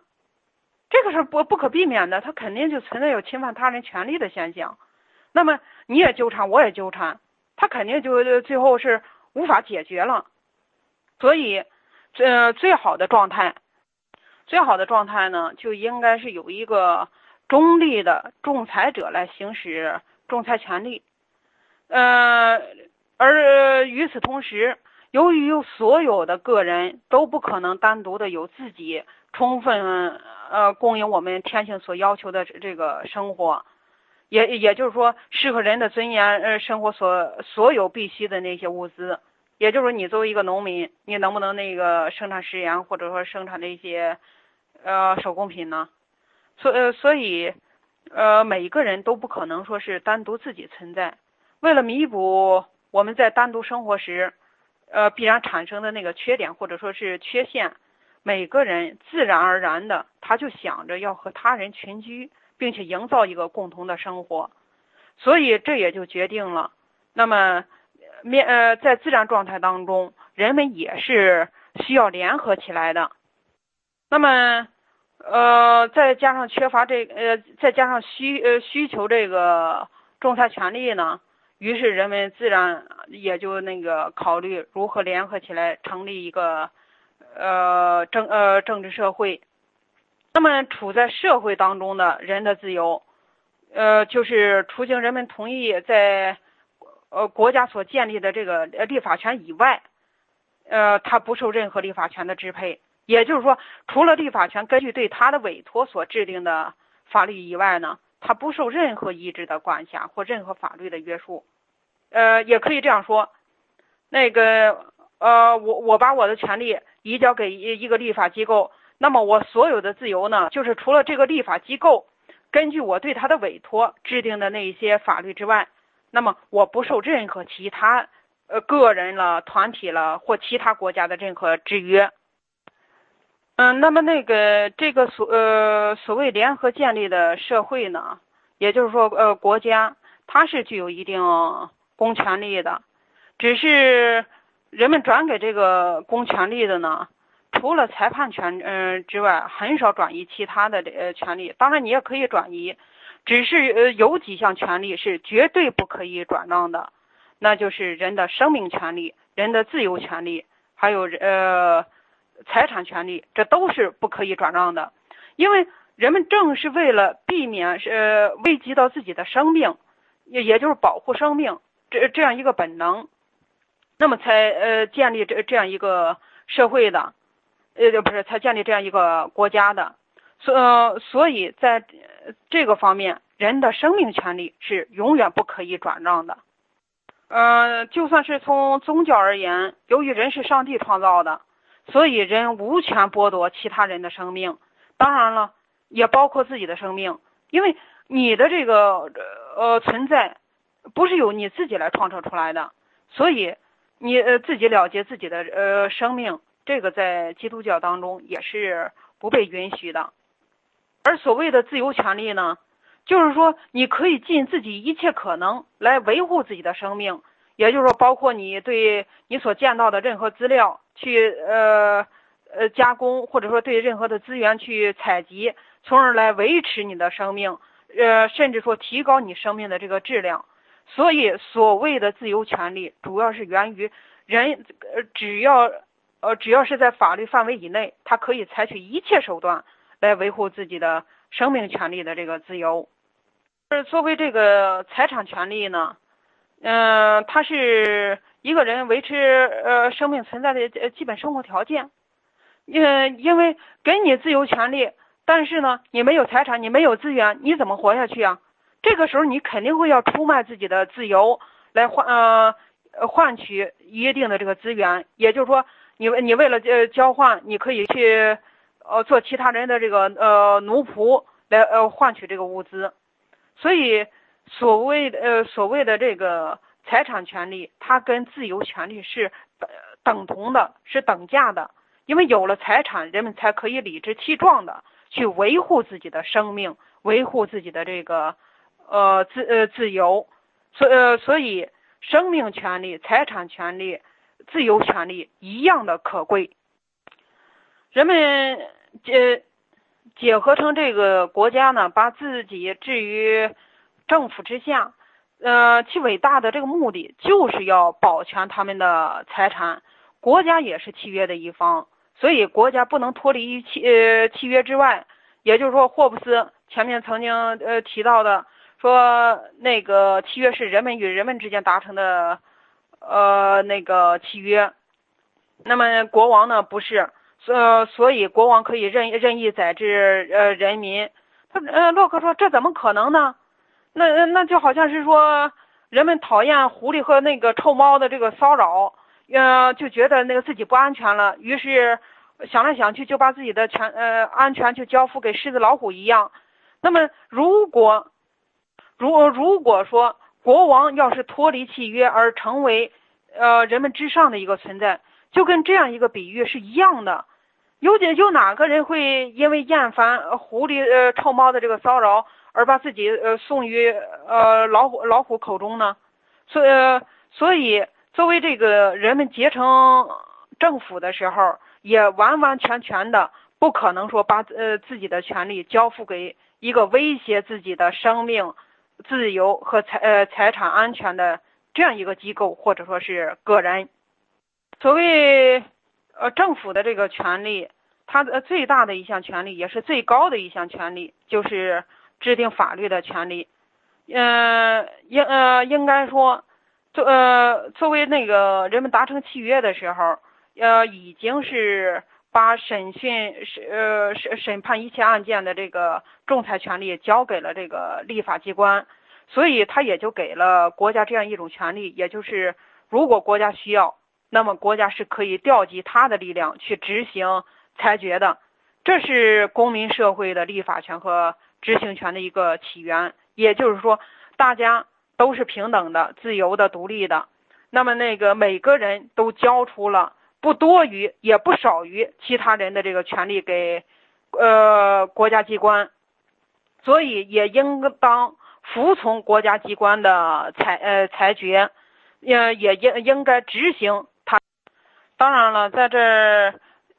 这个是不不可避免的，他肯定就存在有侵犯他人权利的现象。那么你也纠缠，我也纠缠，他肯定就最后是无法解决了。所以，呃，最好的状态，最好的状态呢，就应该是有一个。中立的仲裁者来行使仲裁权利，呃，而与此同时，由于所有的个人都不可能单独的有自己充分呃供应我们天性所要求的这个生活，也也就是说，适合人的尊严呃生活所所有必须的那些物资，也就是说，你作为一个农民，你能不能那个生产食盐或者说生产那些呃手工品呢？所呃，所以，呃，每一个人都不可能说是单独自己存在。为了弥补我们在单独生活时，呃，必然产生的那个缺点或者说是缺陷，每个人自然而然的他就想着要和他人群居，并且营造一个共同的生活。所以这也就决定了，那么面呃，在自然状态当中，人们也是需要联合起来的。那么。呃，再加上缺乏这呃，再加上需呃需求这个仲裁权利呢，于是人们自然也就那个考虑如何联合起来成立一个呃政呃政治社会。那么处在社会当中的人的自由，呃，就是除经人们同意在呃国家所建立的这个立法权以外，呃，他不受任何立法权的支配。也就是说，除了立法权根据对他的委托所制定的法律以外呢，他不受任何意志的管辖或任何法律的约束。呃，也可以这样说，那个呃，我我把我的权利移交给一一个立法机构，那么我所有的自由呢，就是除了这个立法机构根据我对他的委托制定的那一些法律之外，那么我不受任何其他呃个人了、团体了或其他国家的任何制约。嗯，那么那个这个所呃所谓联合建立的社会呢，也就是说呃国家它是具有一定公权力的，只是人们转给这个公权力的呢，除了裁判权嗯之外，很少转移其他的呃权利。当然你也可以转移，只是呃有几项权利是绝对不可以转让的，那就是人的生命权利、人的自由权利，还有呃。财产权利，这都是不可以转让的，因为人们正是为了避免呃危及到自己的生命，也也就是保护生命这这样一个本能，那么才呃建立这这样一个社会的，呃不是才建立这样一个国家的，所呃所以在这个方面，人的生命权利是永远不可以转让的，呃就算是从宗教而言，由于人是上帝创造的。所以人无权剥夺其他人的生命，当然了，也包括自己的生命，因为你的这个呃存在不是由你自己来创造出来的，所以你呃自己了结自己的呃生命，这个在基督教当中也是不被允许的。而所谓的自由权利呢，就是说你可以尽自己一切可能来维护自己的生命，也就是说，包括你对你所见到的任何资料去呃呃加工，或者说对任何的资源去采集，从而来维持你的生命，呃，甚至说提高你生命的这个质量。所以，所谓的自由权利，主要是源于人呃只要呃只要是在法律范围以内，他可以采取一切手段。来维护自己的生命权利的这个自由，而作为这个财产权利呢，嗯，它是一个人维持呃生命存在的基本生活条件。因因为给你自由权利，但是呢，你没有财产，你没有资源，你怎么活下去啊？这个时候你肯定会要出卖自己的自由来换呃换取一定的这个资源，也就是说，你你为了呃交换，你可以去。呃，做其他人的这个呃奴仆来呃换取这个物资，所以所谓的呃所谓的这个财产权利，它跟自由权利是等等同的，是等价的。因为有了财产，人们才可以理直气壮的去维护自己的生命，维护自己的这个呃自呃自由。所呃所以，生命权利、财产权利、自由权利一样的可贵，人们。结结合成这个国家呢，把自己置于政府之下，呃，其伟大的这个目的就是要保全他们的财产。国家也是契约的一方，所以国家不能脱离于契呃契约之外。也就是说，霍布斯前面曾经呃提到的，说那个契约是人们与人们之间达成的呃那个契约。那么国王呢，不是。呃，所以国王可以任任意宰制呃人民。他呃，洛克说这怎么可能呢？那那就好像是说人们讨厌狐狸和那个臭猫的这个骚扰，呃，就觉得那个自己不安全了，于是想来想去就把自己的全呃安全就交付给狮子老虎一样。那么如果如如果说国王要是脱离契约而成为呃人们之上的一个存在，就跟这样一个比喻是一样的。有点有哪个人会因为厌烦狐狸呃臭猫的这个骚扰而把自己呃送于呃老虎老虎口中呢？所以所以作为这个人们结成政府的时候，也完完全全的不可能说把呃自己的权利交付给一个威胁自己的生命、自由和财呃财产安全的这样一个机构或者说是个人。所谓。呃，政府的这个权利，它的最大的一项权利，也是最高的一项权利，就是制定法律的权利。嗯，应呃，应该说，作呃，作为那个人们达成契约的时候，呃，已经是把审讯审呃审审判一切案件的这个仲裁权利交给了这个立法机关，所以他也就给了国家这样一种权利，也就是如果国家需要。那么国家是可以调集他的力量去执行裁决的，这是公民社会的立法权和执行权的一个起源。也就是说，大家都是平等的、自由的、独立的。那么那个每个人都交出了不多于也不少于其他人的这个权利给呃国家机关，所以也应当服从国家机关的裁呃裁决，也也应应该执行他。当然了，在这，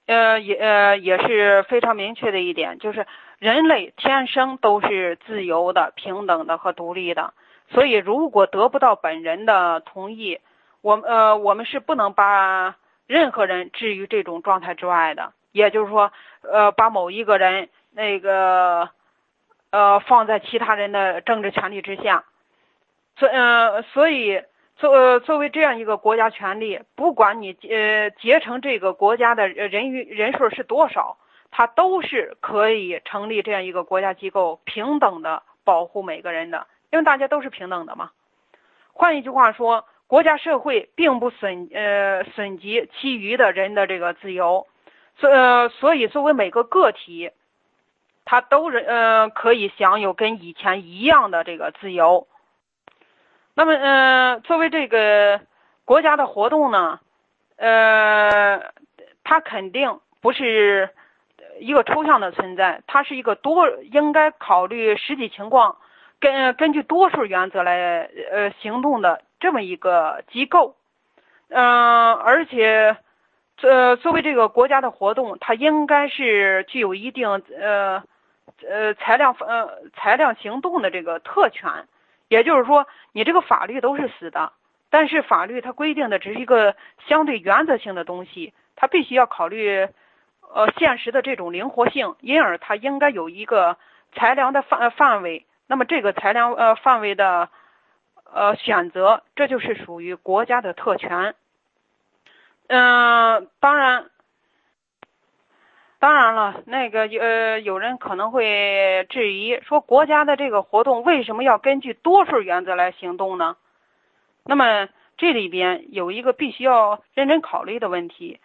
呃，也呃也是非常明确的一点，就是人类天生都是自由的、平等的和独立的。所以，如果得不到本人的同意，我呃我们是不能把任何人置于这种状态之外的。也就是说，呃，把某一个人那个呃放在其他人的政治权利之下。所呃所以。作作为这样一个国家权利，不管你呃结成这个国家的人与人数是多少，它都是可以成立这样一个国家机构，平等的保护每个人的，因为大家都是平等的嘛。换一句话说，国家社会并不损呃损及其余的人的这个自由，所呃，所以作为每个个体，他都是呃可以享有跟以前一样的这个自由。那么，呃，作为这个国家的活动呢，呃，它肯定不是一个抽象的存在，它是一个多应该考虑实际情况，根根据多数原则来呃行动的这么一个机构。嗯，而且，呃，作为这个国家的活动，它应该是具有一定呃呃裁量呃裁量行动的这个特权。也就是说，你这个法律都是死的，但是法律它规定的只是一个相对原则性的东西，它必须要考虑呃现实的这种灵活性，因而它应该有一个裁量的范范围。那么这个裁量呃范围的呃选择，这就是属于国家的特权。嗯，当然，当然了，那个呃，有人可能会质疑说，国家的这个活动为什么要根据多数原则来行动呢？那么这里边有一个必须要认真考虑的问题，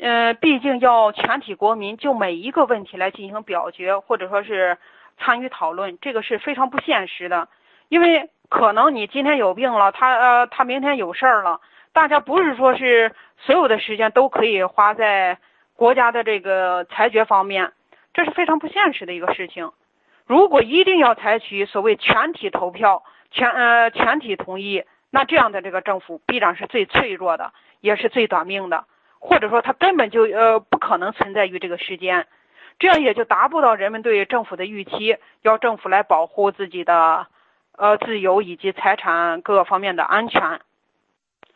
呃，毕竟要全体国民就每一个问题来进行表决，或者说是参与讨论，这个是非常不现实的，因为可能你今天有病了，他呃，他明天有事儿了。大家不是说是所有的时间都可以花在国家的这个裁决方面，这是非常不现实的一个事情。如果一定要采取所谓全体投票、全呃全体同意，那这样的这个政府必然是最脆弱的，也是最短命的，或者说它根本就呃不可能存在于这个时间，这样也就达不到人们对政府的预期，要政府来保护自己的呃自由以及财产各方面的安全。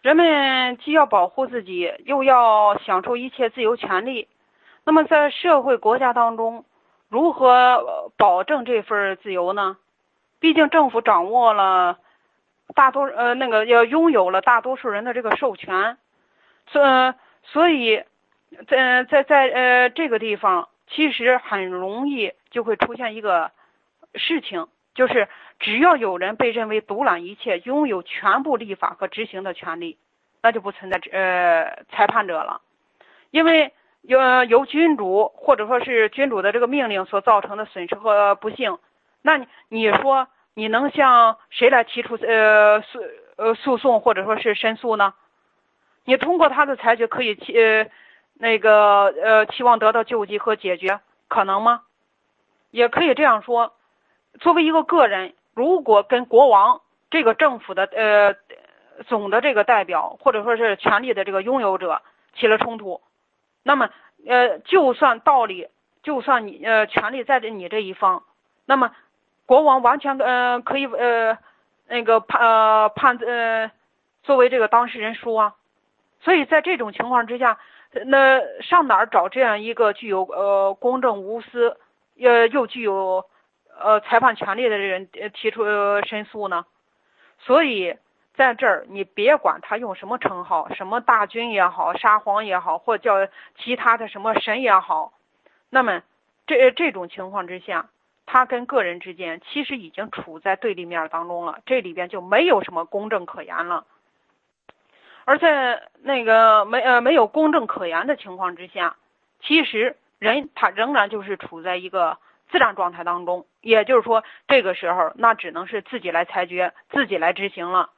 人们既要保护自己，又要享受一切自由权利。那么，在社会国家当中，如何保证这份自由呢？毕竟政府掌握了大多呃那个要拥有了大多数人的这个授权，所所以，在在在呃这个地方，其实很容易就会出现一个事情，就是。只要有人被认为独揽一切，拥有全部立法和执行的权利，那就不存在呃裁判者了，因为由由君主或者说是君主的这个命令所造成的损失和不幸，那你说你能向谁来提出呃诉呃诉讼或者说是申诉呢？你通过他的裁决可以期呃那个呃期望得到救济和解决，可能吗？也可以这样说，作为一个个人。如果跟国王这个政府的呃总的这个代表或者说是权力的这个拥有者起了冲突，那么呃就算道理就算你呃权力在你这一方，那么国王完全呃可以呃那个判呃判呃作为这个当事人输啊，所以在这种情况之下，那上哪儿找这样一个具有呃公正无私呃又具有。呃，裁判权利的人提出申诉呢，所以在这儿你别管他用什么称号，什么大军也好，沙皇也好，或叫其他的什么神也好，那么这这种情况之下，他跟个人之间其实已经处在对立面当中了，这里边就没有什么公正可言了。而在那个没呃没有公正可言的情况之下，其实人他仍然就是处在一个。自然状态当中，也就是说，这个时候那只能是自己来裁决，自己来执行了。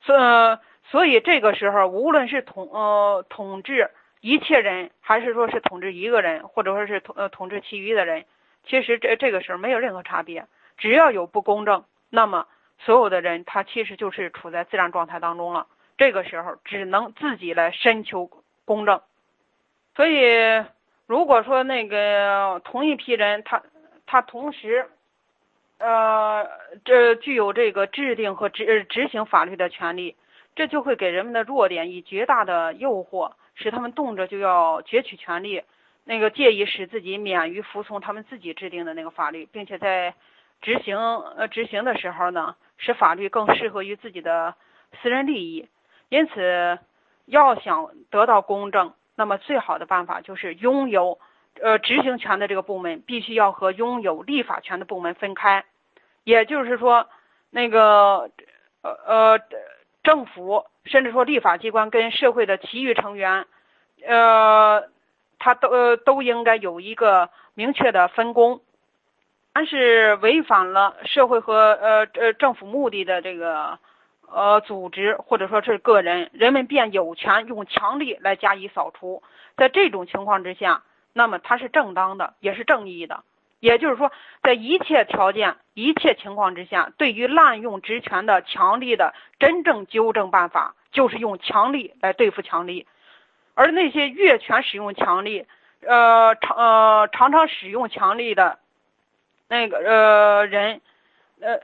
所所以这个时候，无论是统呃统治一切人，还是说是统治一个人，或者说是统呃统治其余的人，其实这这个时候没有任何差别。只要有不公正，那么所有的人他其实就是处在自然状态当中了。这个时候只能自己来申求公正。所以，如果说那个同一批人他。他同时，呃，这具有这个制定和执执行法律的权利，这就会给人们的弱点以绝大的诱惑，使他们动辄就要攫取权利，那个介意使自己免于服从他们自己制定的那个法律，并且在执行呃执行的时候呢，使法律更适合于自己的私人利益。因此，要想得到公正，那么最好的办法就是拥有。呃，执行权的这个部门必须要和拥有立法权的部门分开，也就是说，那个呃呃，政府甚至说立法机关跟社会的其余成员，呃，他都呃都应该有一个明确的分工。凡是违反了社会和呃呃政府目的的这个呃组织或者说是个人，人们便有权用强力来加以扫除。在这种情况之下，那么它是正当的，也是正义的。也就是说，在一切条件、一切情况之下，对于滥用职权的强力的真正纠正办法，就是用强力来对付强力。而那些越权使用强力，呃常呃常常使用强力的。那个呃人，呃，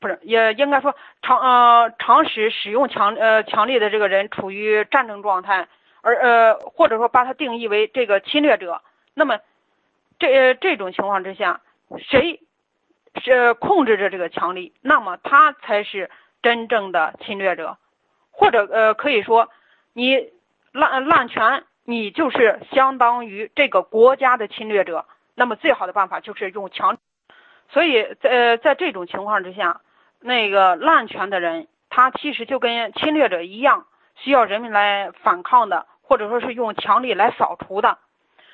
不是也应该说长呃长时使用强呃强力的这个人处于战争状态，而呃或者说把他定义为这个侵略者，那么这这种情况之下，谁是控制着这个强力，那么他才是真正的侵略者，或者呃可以说你滥滥权，你就是相当于这个国家的侵略者。那么最好的办法就是用强，所以在呃在这种情况之下，那个滥权的人，他其实就跟侵略者一样，需要人民来反抗的，或者说是用强力来扫除的。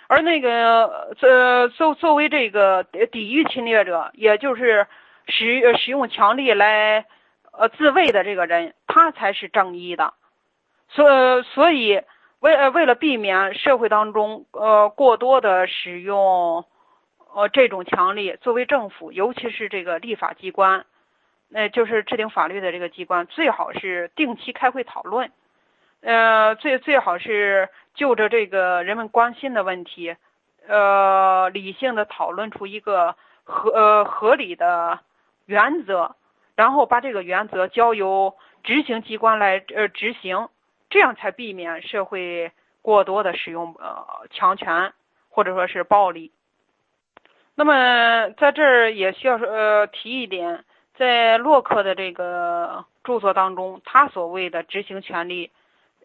而那个呃作作为这个抵御侵略者，也就是使使用强力来呃自卫的这个人，他才是正义的。所所以为呃为了避免社会当中呃过多的使用。呃，这种强力作为政府，尤其是这个立法机关，那就是制定法律的这个机关，最好是定期开会讨论，呃，最最好是就着这个人们关心的问题，呃，理性的讨论出一个合呃合理的原则，然后把这个原则交由执行机关来呃执行，这样才避免社会过多的使用呃强权或者说是暴力。那么在这儿也需要说呃提一点，在洛克的这个著作当中，他所谓的执行权利，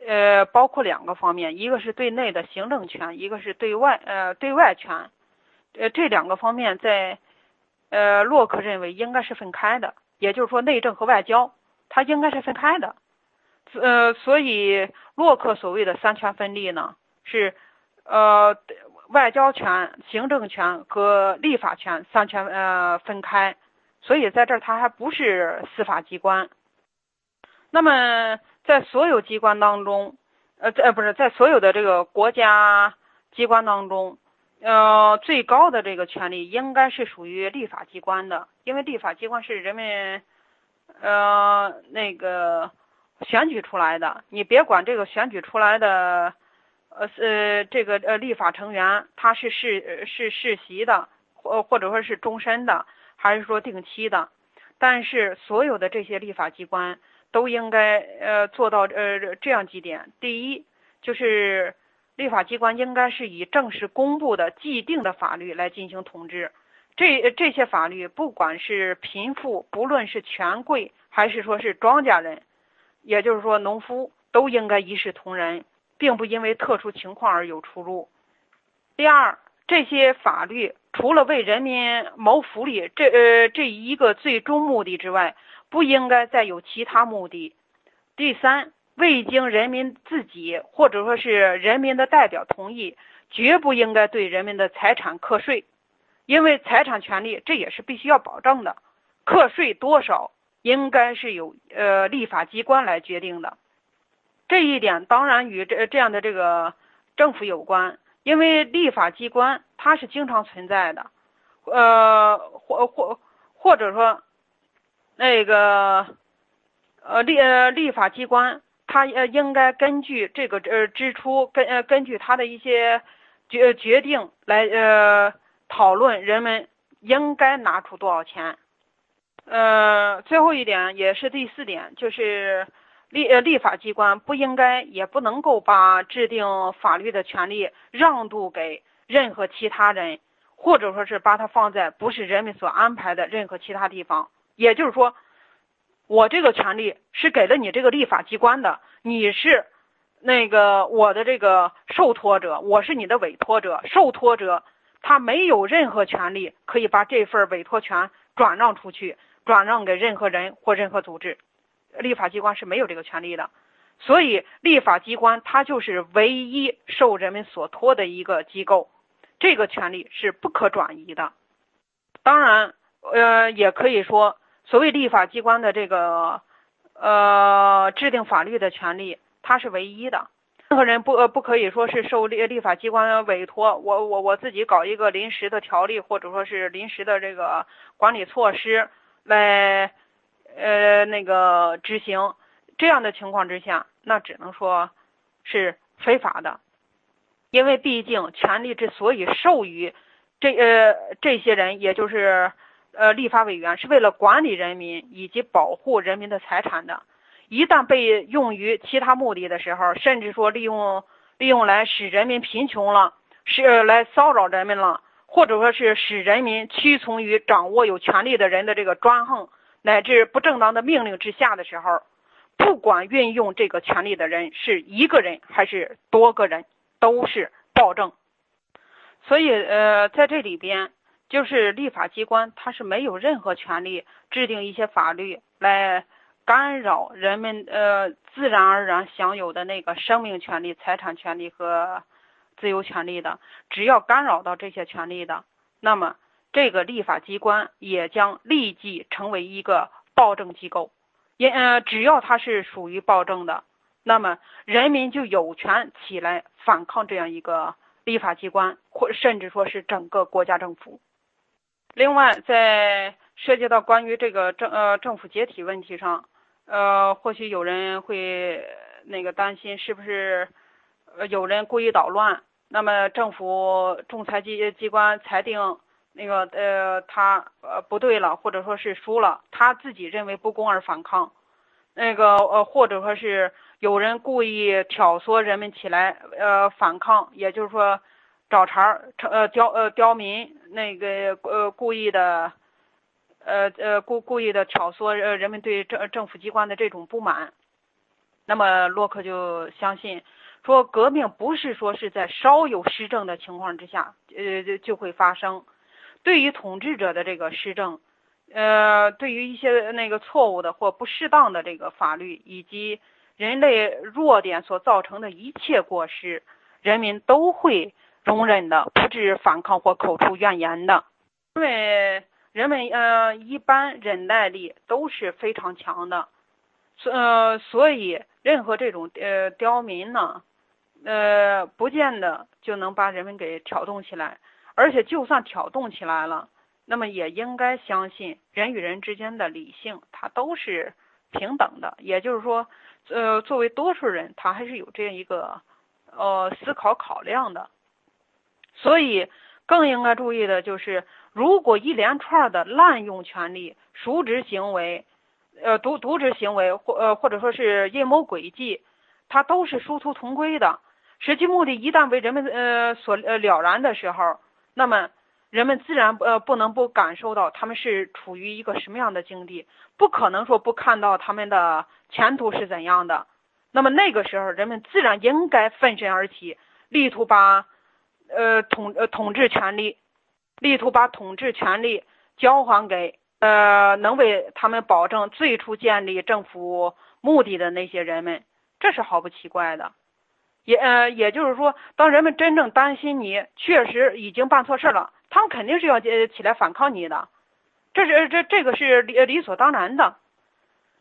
呃，包括两个方面，一个是对内的行政权，一个是对外呃对外权，呃这两个方面在呃洛克认为应该是分开的，也就是说内政和外交它应该是分开的，呃所以洛克所谓的三权分立呢是呃。外交权、行政权和立法权三权呃分开，所以在这儿它还不是司法机关。那么在所有机关当中，呃，在不是在所有的这个国家机关当中，呃，最高的这个权利应该是属于立法机关的，因为立法机关是人民呃那个选举出来的。你别管这个选举出来的。呃呃，这个呃立法成员他是世是世袭的，或或者说是终身的，还是说定期的？但是所有的这些立法机关都应该呃做到呃这样几点：第一，就是立法机关应该是以正式公布的既定的法律来进行统治。这这些法律，不管是贫富，不论是权贵还是说是庄稼人，也就是说农夫，都应该一视同仁。并不因为特殊情况而有出入。第二，这些法律除了为人民谋福利这呃这一个最终目的之外，不应该再有其他目的。第三，未经人民自己或者说是人民的代表同意，绝不应该对人民的财产课税，因为财产权利这也是必须要保证的。课税多少，应该是由呃立法机关来决定的。这一点当然与这这样的这个政府有关，因为立法机关它是经常存在的，呃，或或或者说那个呃立呃立法机关，它呃应该根据这个呃支出根呃根据它的一些决决定来呃讨论人们应该拿出多少钱，呃，最后一点也是第四点就是。立呃立法机关不应该也不能够把制定法律的权利让渡给任何其他人，或者说是把它放在不是人民所安排的任何其他地方。也就是说，我这个权利是给了你这个立法机关的，你是那个我的这个受托者，我是你的委托者，受托者他没有任何权利可以把这份委托权转让出去，转让给任何人或任何组织。立法机关是没有这个权利的，所以立法机关它就是唯一受人们所托的一个机构，这个权利是不可转移的。当然，呃，也可以说，所谓立法机关的这个呃制定法律的权利，它是唯一的。任何人不呃不可以说是受立立法机关委托，我我我自己搞一个临时的条例，或者说是临时的这个管理措施来呃那个执行。这样的情况之下，那只能说是非法的，因为毕竟权力之所以授予这呃这些人，也就是呃立法委员，是为了管理人民以及保护人民的财产的。一旦被用于其他目的的时候，甚至说利用利用来使人民贫穷了，是来骚扰人民了，或者说是使人民屈从于掌握有权力的人的这个专横乃至不正当的命令之下的时候，不管运用这个权力的人是一个人还是多个人，都是暴政。所以，呃，在这里边，就是立法机关它是没有任何权利制定一些法律来。干扰人们呃自然而然享有的那个生命权利、财产权利和自由权利的，只要干扰到这些权利的，那么这个立法机关也将立即成为一个暴政机构。也呃，只要它是属于暴政的，那么人民就有权起来反抗这样一个立法机关，或甚至说是整个国家政府。另外，在涉及到关于这个政呃政府解体问题上。呃，或许有人会那个担心，是不是呃有人故意捣乱？那么政府仲裁机机关裁定那个呃他呃不对了，或者说是输了，他自己认为不公而反抗，那个呃或者说是有人故意挑唆人们起来呃反抗，也就是说找茬儿呃刁呃刁民那个呃故意的。呃呃，故故意的挑唆呃人们对政政府机关的这种不满，那么洛克就相信说，革命不是说是在稍有施政的情况之下呃就会发生。对于统治者的这个施政，呃，对于一些那个错误的或不适当的这个法律以及人类弱点所造成的一切过失，人民都会容忍的，不致反抗或口出怨言的，因为。人们呃一般忍耐力都是非常强的，所呃所以任何这种呃刁民呢，呃不见得就能把人们给挑动起来，而且就算挑动起来了，那么也应该相信人与人之间的理性，它都是平等的，也就是说，呃作为多数人，他还是有这样一个呃思考考量的，所以更应该注意的就是。如果一连串的滥用权力、渎职行为，呃，渎渎职行为或呃或者说是阴谋诡计，它都是殊途同归的。实际目的一旦为人们呃所呃了然的时候，那么人们自然呃不能不感受到他们是处于一个什么样的境地，不可能说不看到他们的前途是怎样的。那么那个时候，人们自然应该奋身而起，力图把呃统呃统治权力。力图把统治权力交还给呃能为他们保证最初建立政府目的的那些人们，这是毫不奇怪的。也呃也就是说，当人们真正担心你确实已经办错事了，他们肯定是要呃起来反抗你的，这是这这个是理理所当然的。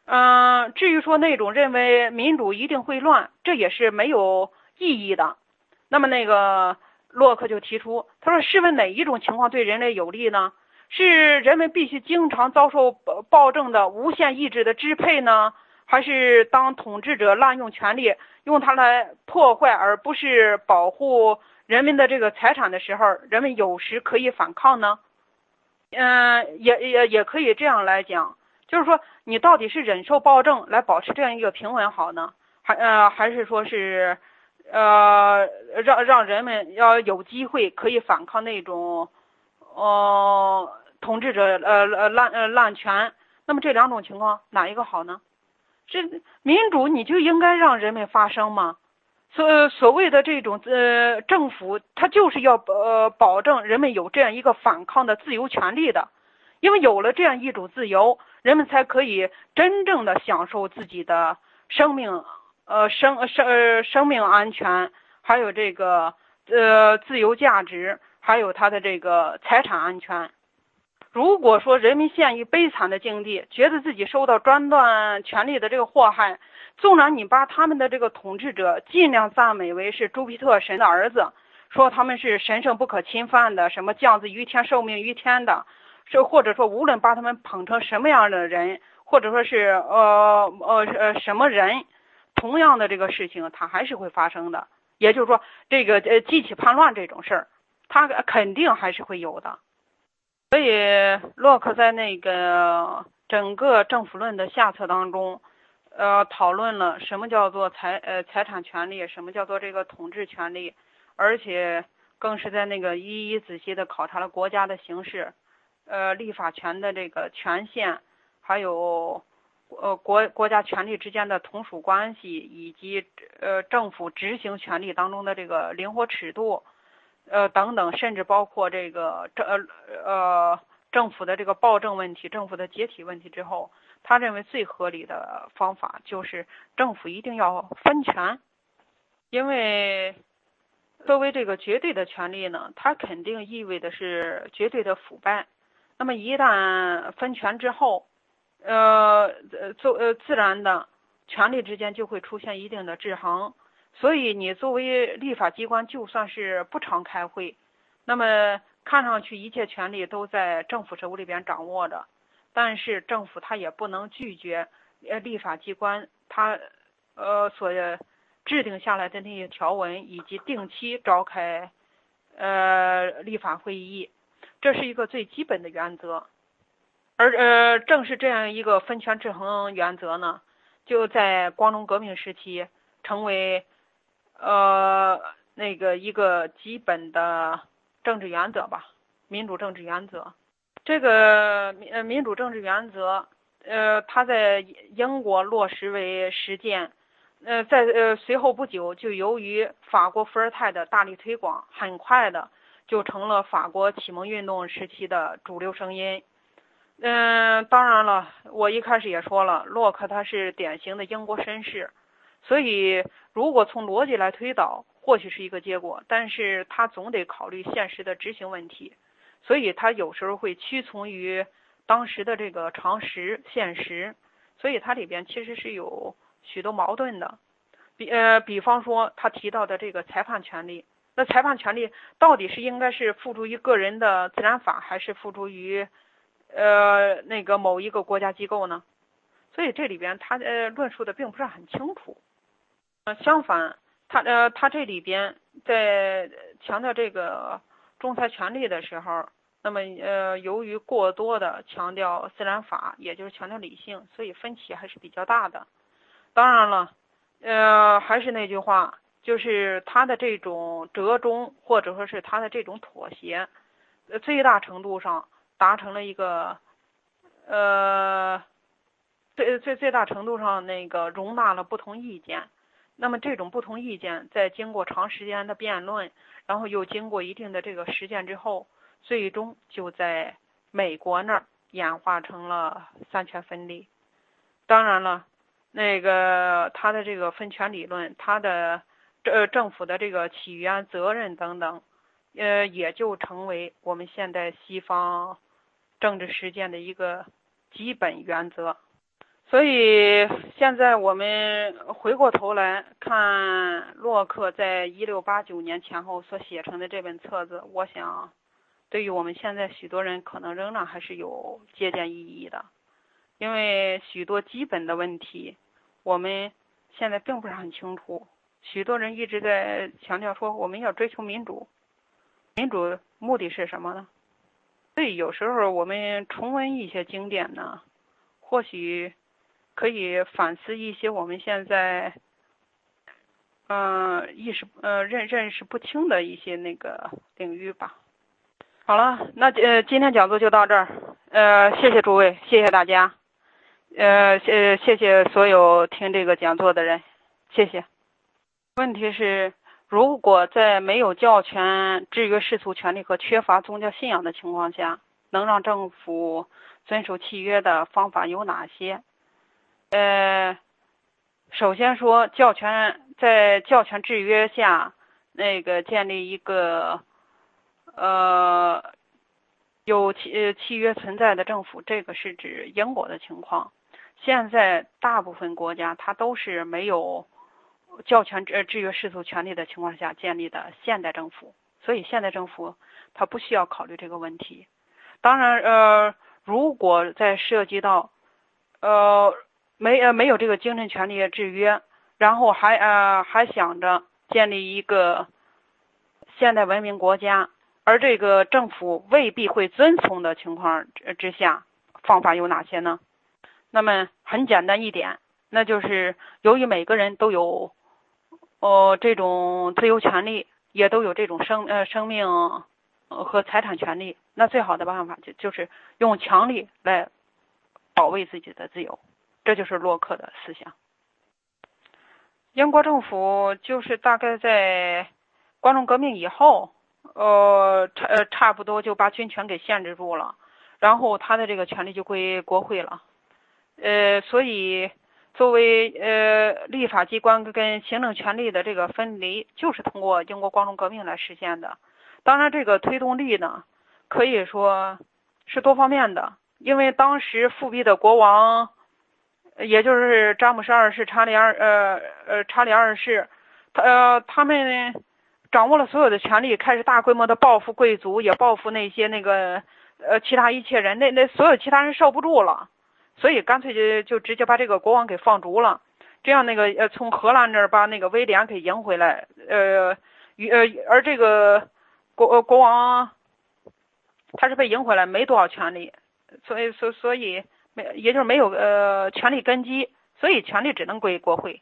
嗯，至于说那种认为民主一定会乱，这也是没有意义的。那么那个。洛克就提出，他说：“试问哪一种情况对人类有利呢？是人们必须经常遭受暴政的无限意志的支配呢，还是当统治者滥用权力，用它来破坏而不是保护人民的这个财产的时候，人们有时可以反抗呢？嗯，也也也可以这样来讲，就是说，你到底是忍受暴政来保持这样一个平稳好呢，还呃还是说是？”呃，让让人们要有机会可以反抗那种，呃，统治者呃呃滥呃滥权。那么这两种情况哪一个好呢？这民主你就应该让人们发声吗。所所谓的这种呃政府，它就是要呃保证人们有这样一个反抗的自由权利的。因为有了这样一种自由，人们才可以真正的享受自己的生命呃生生生命安全，还有这个呃自由价值，还有他的这个财产安全。如果说人民陷于悲惨的境地，觉得自己受到专断权力的这个祸害，纵然你把他们的这个统治者尽量赞美为是朱庇特神的儿子，说他们是神圣不可侵犯的，什么降子于天，受命于天的，是或者说无论把他们捧成什么样的人，或者说是呃呃呃什么人，同样的这个事情它还是会发生的。也就是说，这个呃激起叛乱这种事儿，它肯定还是会有的。所以，洛克在那个整个政府论的下册当中，呃，讨论了什么叫做财呃财产权利，什么叫做这个统治权利，而且更是在那个一一仔细的考察了国家的形式，呃，立法权的这个权限，还有呃国国家权力之间的同属关系，以及呃政府执行权力当中的这个灵活尺度。呃，等等，甚至包括这个政呃呃政府的这个暴政问题、政府的解体问题之后，他认为最合理的方法就是政府一定要分权，因为作为这个绝对的权利呢，它肯定意味的是绝对的腐败。那么一旦分权之后，呃呃，自呃自然的权力之间就会出现一定的制衡。所以，你作为立法机关，就算是不常开会，那么看上去一切权力都在政府手里边掌握着，但是政府他也不能拒绝呃立法机关他呃所制定下来的那些条文，以及定期召开呃立法会议，这是一个最基本的原则。而呃正是这样一个分权制衡原则呢，就在光荣革命时期成为。呃，那个一个基本的政治原则吧，民主政治原则。这个民民主政治原则，呃，它在英国落实为实践。呃，在呃随后不久，就由于法国伏尔泰的大力推广，很快的就成了法国启蒙运动时期的主流声音。嗯，当然了，我一开始也说了，洛克他是典型的英国绅士，所以。如果从逻辑来推导，或许是一个结果，但是他总得考虑现实的执行问题，所以他有时候会屈从于当时的这个常识现实，所以它里边其实是有许多矛盾的。比呃，比方说他提到的这个裁判权利，那裁判权利到底是应该是付诸于个人的自然法，还是付诸于呃那个某一个国家机构呢？所以这里边他呃论述的并不是很清楚。呃，相反，他呃，他这里边在强调这个仲裁权利的时候，那么呃，由于过多的强调自然法，也就是强调理性，所以分歧还是比较大的。当然了，呃，还是那句话，就是他的这种折中，或者说是他的这种妥协，呃最大程度上达成了一个呃，最最最大程度上那个容纳了不同意见。那么这种不同意见，在经过长时间的辩论，然后又经过一定的这个实践之后，最终就在美国那儿演化成了三权分立。当然了，那个他的这个分权理论，他的这政府的这个起源、责任等等，呃，也就成为我们现代西方政治实践的一个基本原则。所以现在我们回过头来看洛克在一六八九年前后所写成的这本册子，我想，对于我们现在许多人可能仍然还是有借鉴意义的，因为许多基本的问题，我们现在并不是很清楚。许多人一直在强调说我们要追求民主，民主目的是什么呢？所以有时候我们重温一些经典呢，或许。可以反思一些我们现在，嗯，意识呃认认识不清的一些那个领域吧。好了，那呃今天讲座就到这儿，呃谢谢诸位，谢谢大家，呃谢谢谢所有听这个讲座的人，谢谢。问题是，如果在没有教权制约世俗权利和缺乏宗教信仰的情况下，能让政府遵守契约的方法有哪些？呃，首先说教权在教权制约下，那个建立一个呃有契契约存在的政府，这个是指英国的情况。现在大部分国家它都是没有教权制制约世俗权利的情况下建立的现代政府，所以现代政府它不需要考虑这个问题。当然，呃，如果在涉及到呃没呃没有这个精神权利的制约，然后还呃还想着建立一个现代文明国家，而这个政府未必会遵从的情况之下，方法有哪些呢？那么很简单一点，那就是由于每个人都有哦这种自由权利，也都有这种生呃生命和财产权利，那最好的办法就就是用强力来保卫自己的自由，这就是洛克的思想。英国政府就是大概在光荣革命以后，呃差呃差不多就把军权给限制住了，然后他的这个权利就归国会了。呃，所以作为呃立法机关跟行政权力的这个分离，就是通过英国光荣革命来实现的。当然，这个推动力呢，可以说是多方面的。因为当时复辟的国王，也就是詹姆斯二世、查理二呃呃查理二世，他呃他们掌握了所有的权力，开始大规模的报复贵族，也报复那些那个呃其他一切人。那那所有其他人受不住了。所以干脆就就直接把这个国王给放逐了，这样那个呃从荷兰那儿把那个威廉给迎回来，呃与呃而这个国国王他是被迎回来没多少权利，所以所所以没也就是没有呃权力根基，所以权力只能归国会。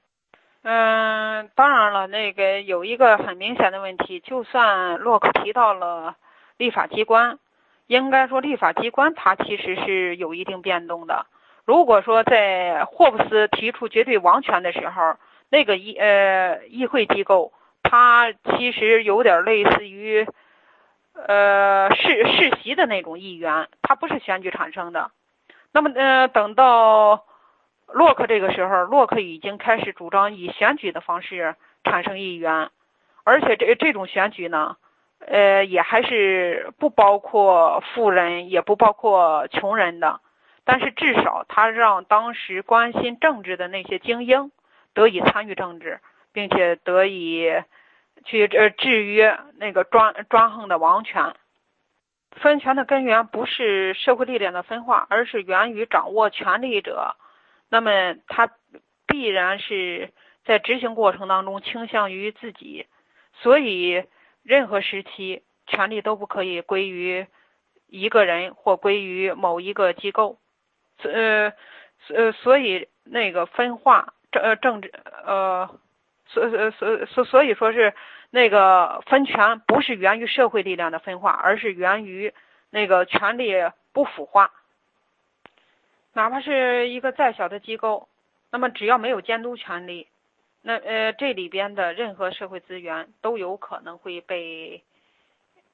嗯，当然了，那个有一个很明显的问题，就算洛克提到了立法机关，应该说立法机关它其实是有一定变动的。如果说在霍布斯提出绝对王权的时候，那个议呃议会机构，它其实有点类似于呃世世袭的那种议员，它不是选举产生的。那么呃等到洛克这个时候，洛克已经开始主张以选举的方式产生议员，而且这这种选举呢，呃也还是不包括富人，也不包括穷人的。但是至少他让当时关心政治的那些精英得以参与政治，并且得以去呃制约那个专专横的王权。分权的根源不是社会力量的分化，而是源于掌握权力者。那么他必然是在执行过程当中倾向于自己，所以任何时期权力都不可以归于一个人或归于某一个机构。呃，呃，所以那个分化政呃政治呃，所所所所所以说是那个分权不是源于社会力量的分化，而是源于那个权力不腐化。哪怕是一个再小的机构，那么只要没有监督权力，那呃这里边的任何社会资源都有可能会被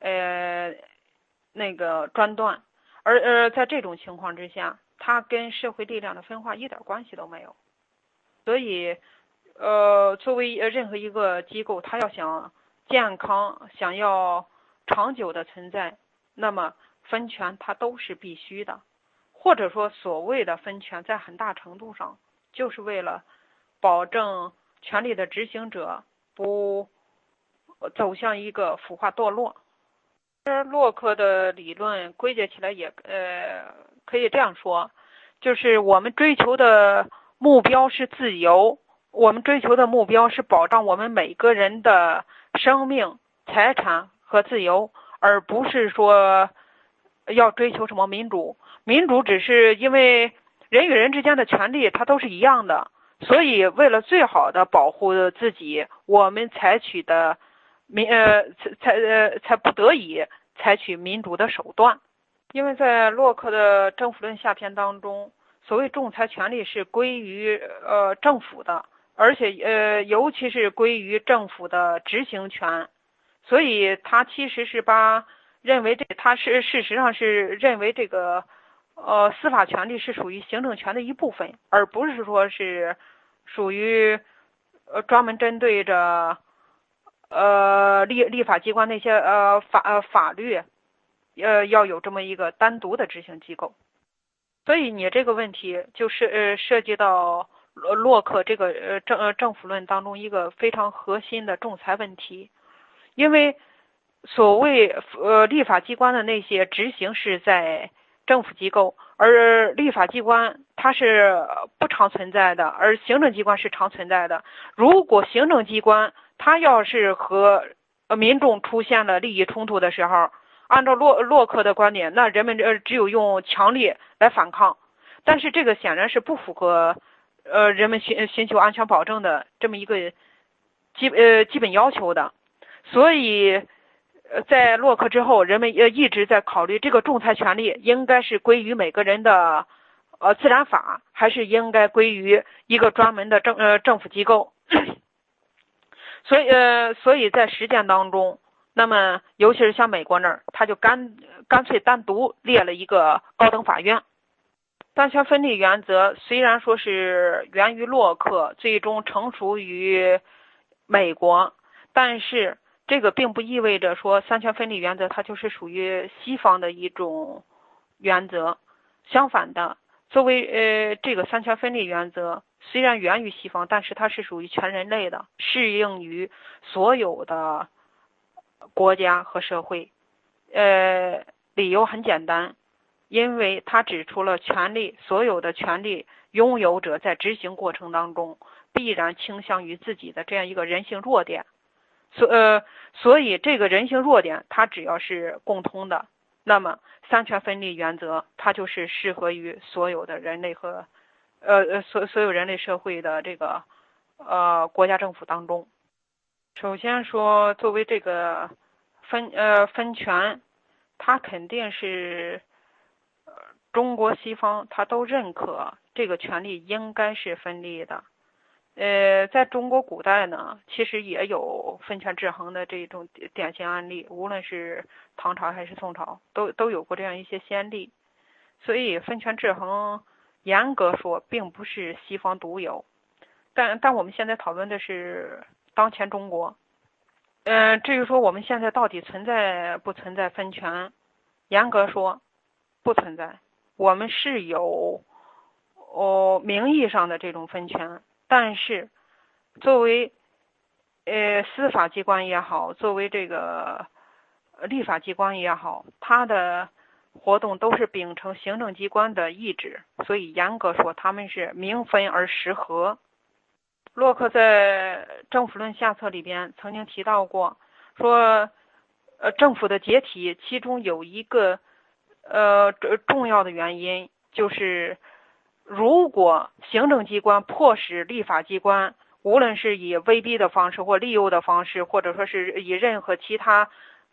呃那个专断，而呃在这种情况之下。它跟社会力量的分化一点关系都没有，所以，呃，作为任何一个机构，它要想健康、想要长久的存在，那么分权它都是必须的，或者说所谓的分权，在很大程度上就是为了保证权力的执行者不走向一个腐化堕落。洛克的理论归结起来也呃。可以这样说，就是我们追求的目标是自由，我们追求的目标是保障我们每个人的生命、财产和自由，而不是说要追求什么民主。民主只是因为人与人之间的权利它都是一样的，所以为了最好的保护自己，我们采取的民呃才呃才不得已采取民主的手段。因为在洛克的政府论下篇当中，所谓仲裁权利是归于呃政府的，而且呃尤其是归于政府的执行权，所以他其实是把认为这他是事实上是认为这个呃司法权利是属于行政权的一部分，而不是说是属于呃专门针对着呃立立法机关那些呃法呃法律呃要有这么一个单独的执行机构。所以你这个问题就是呃涉及到洛克这个呃政呃政府论当中一个非常核心的仲裁问题，因为所谓呃立法机关的那些执行是在政府机构，而立法机关它是不常存在的，而行政机关是常存在的。如果行政机关它要是和民众出现了利益冲突的时候，按照洛洛克的观点，那人们呃只有用强力来反抗，但是这个显然是不符合呃人们寻寻求安全保证的这么一个基呃基本要求的，所以呃在洛克之后，人们呃一直在考虑这个仲裁权利应该是归于每个人的呃自然法，还是应该归于一个专门的政呃政府机构，所以呃所以在实践当中。那么，尤其是像美国那儿，他就干干脆单独列了一个高等法院。三权分立原则虽然说是源于洛克，最终成熟于美国，但是这个并不意味着说三权分立原则它就是属于西方的一种原则。相反的，作为呃这个三权分立原则虽然源于西方，但是它是属于全人类的，适应于所有的。国家和社会，呃，理由很简单，因为他指出了权利，所有的权利拥有者在执行过程当中必然倾向于自己的这样一个人性弱点，所呃，所以这个人性弱点它只要是共通的，那么三权分立原则它就是适合于所有的人类和呃呃所所有人类社会的这个呃国家政府当中。首先说，作为这个分呃分权，它肯定是中国西方他都认可这个权利应该是分立的。呃，在中国古代呢，其实也有分权制衡的这种典型案例，无论是唐朝还是宋朝，都都有过这样一些先例。所以分权制衡严格说并不是西方独有，但但我们现在讨论的是。当前中国，嗯，至于说我们现在到底存在不存在分权，严格说不存在。我们是有哦名义上的这种分权，但是作为呃司法机关也好，作为这个立法机关也好，它的活动都是秉承行政机关的意志，所以严格说他们是名分而实合。洛克在《政府论下册》里边曾经提到过，说，呃，政府的解体其中有一个，呃，重要的原因就是，如果行政机关迫使立法机关，无论是以威逼的方式或利诱的方式，或者说是以任何其他，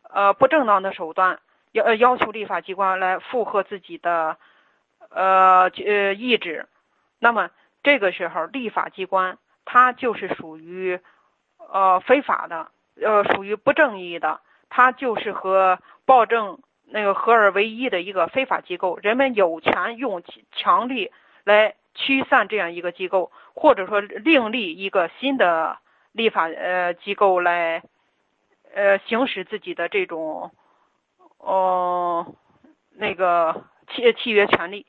呃，不正当的手段，要要求立法机关来附和自己的，呃，呃，意志，那么这个时候立法机关。它就是属于，呃，非法的，呃，属于不正义的。它就是和暴政那个合二为一的一个非法机构。人们有权用强力来驱散这样一个机构，或者说另立一个新的立法呃机构来，呃，行使自己的这种，哦，那个契契约权利。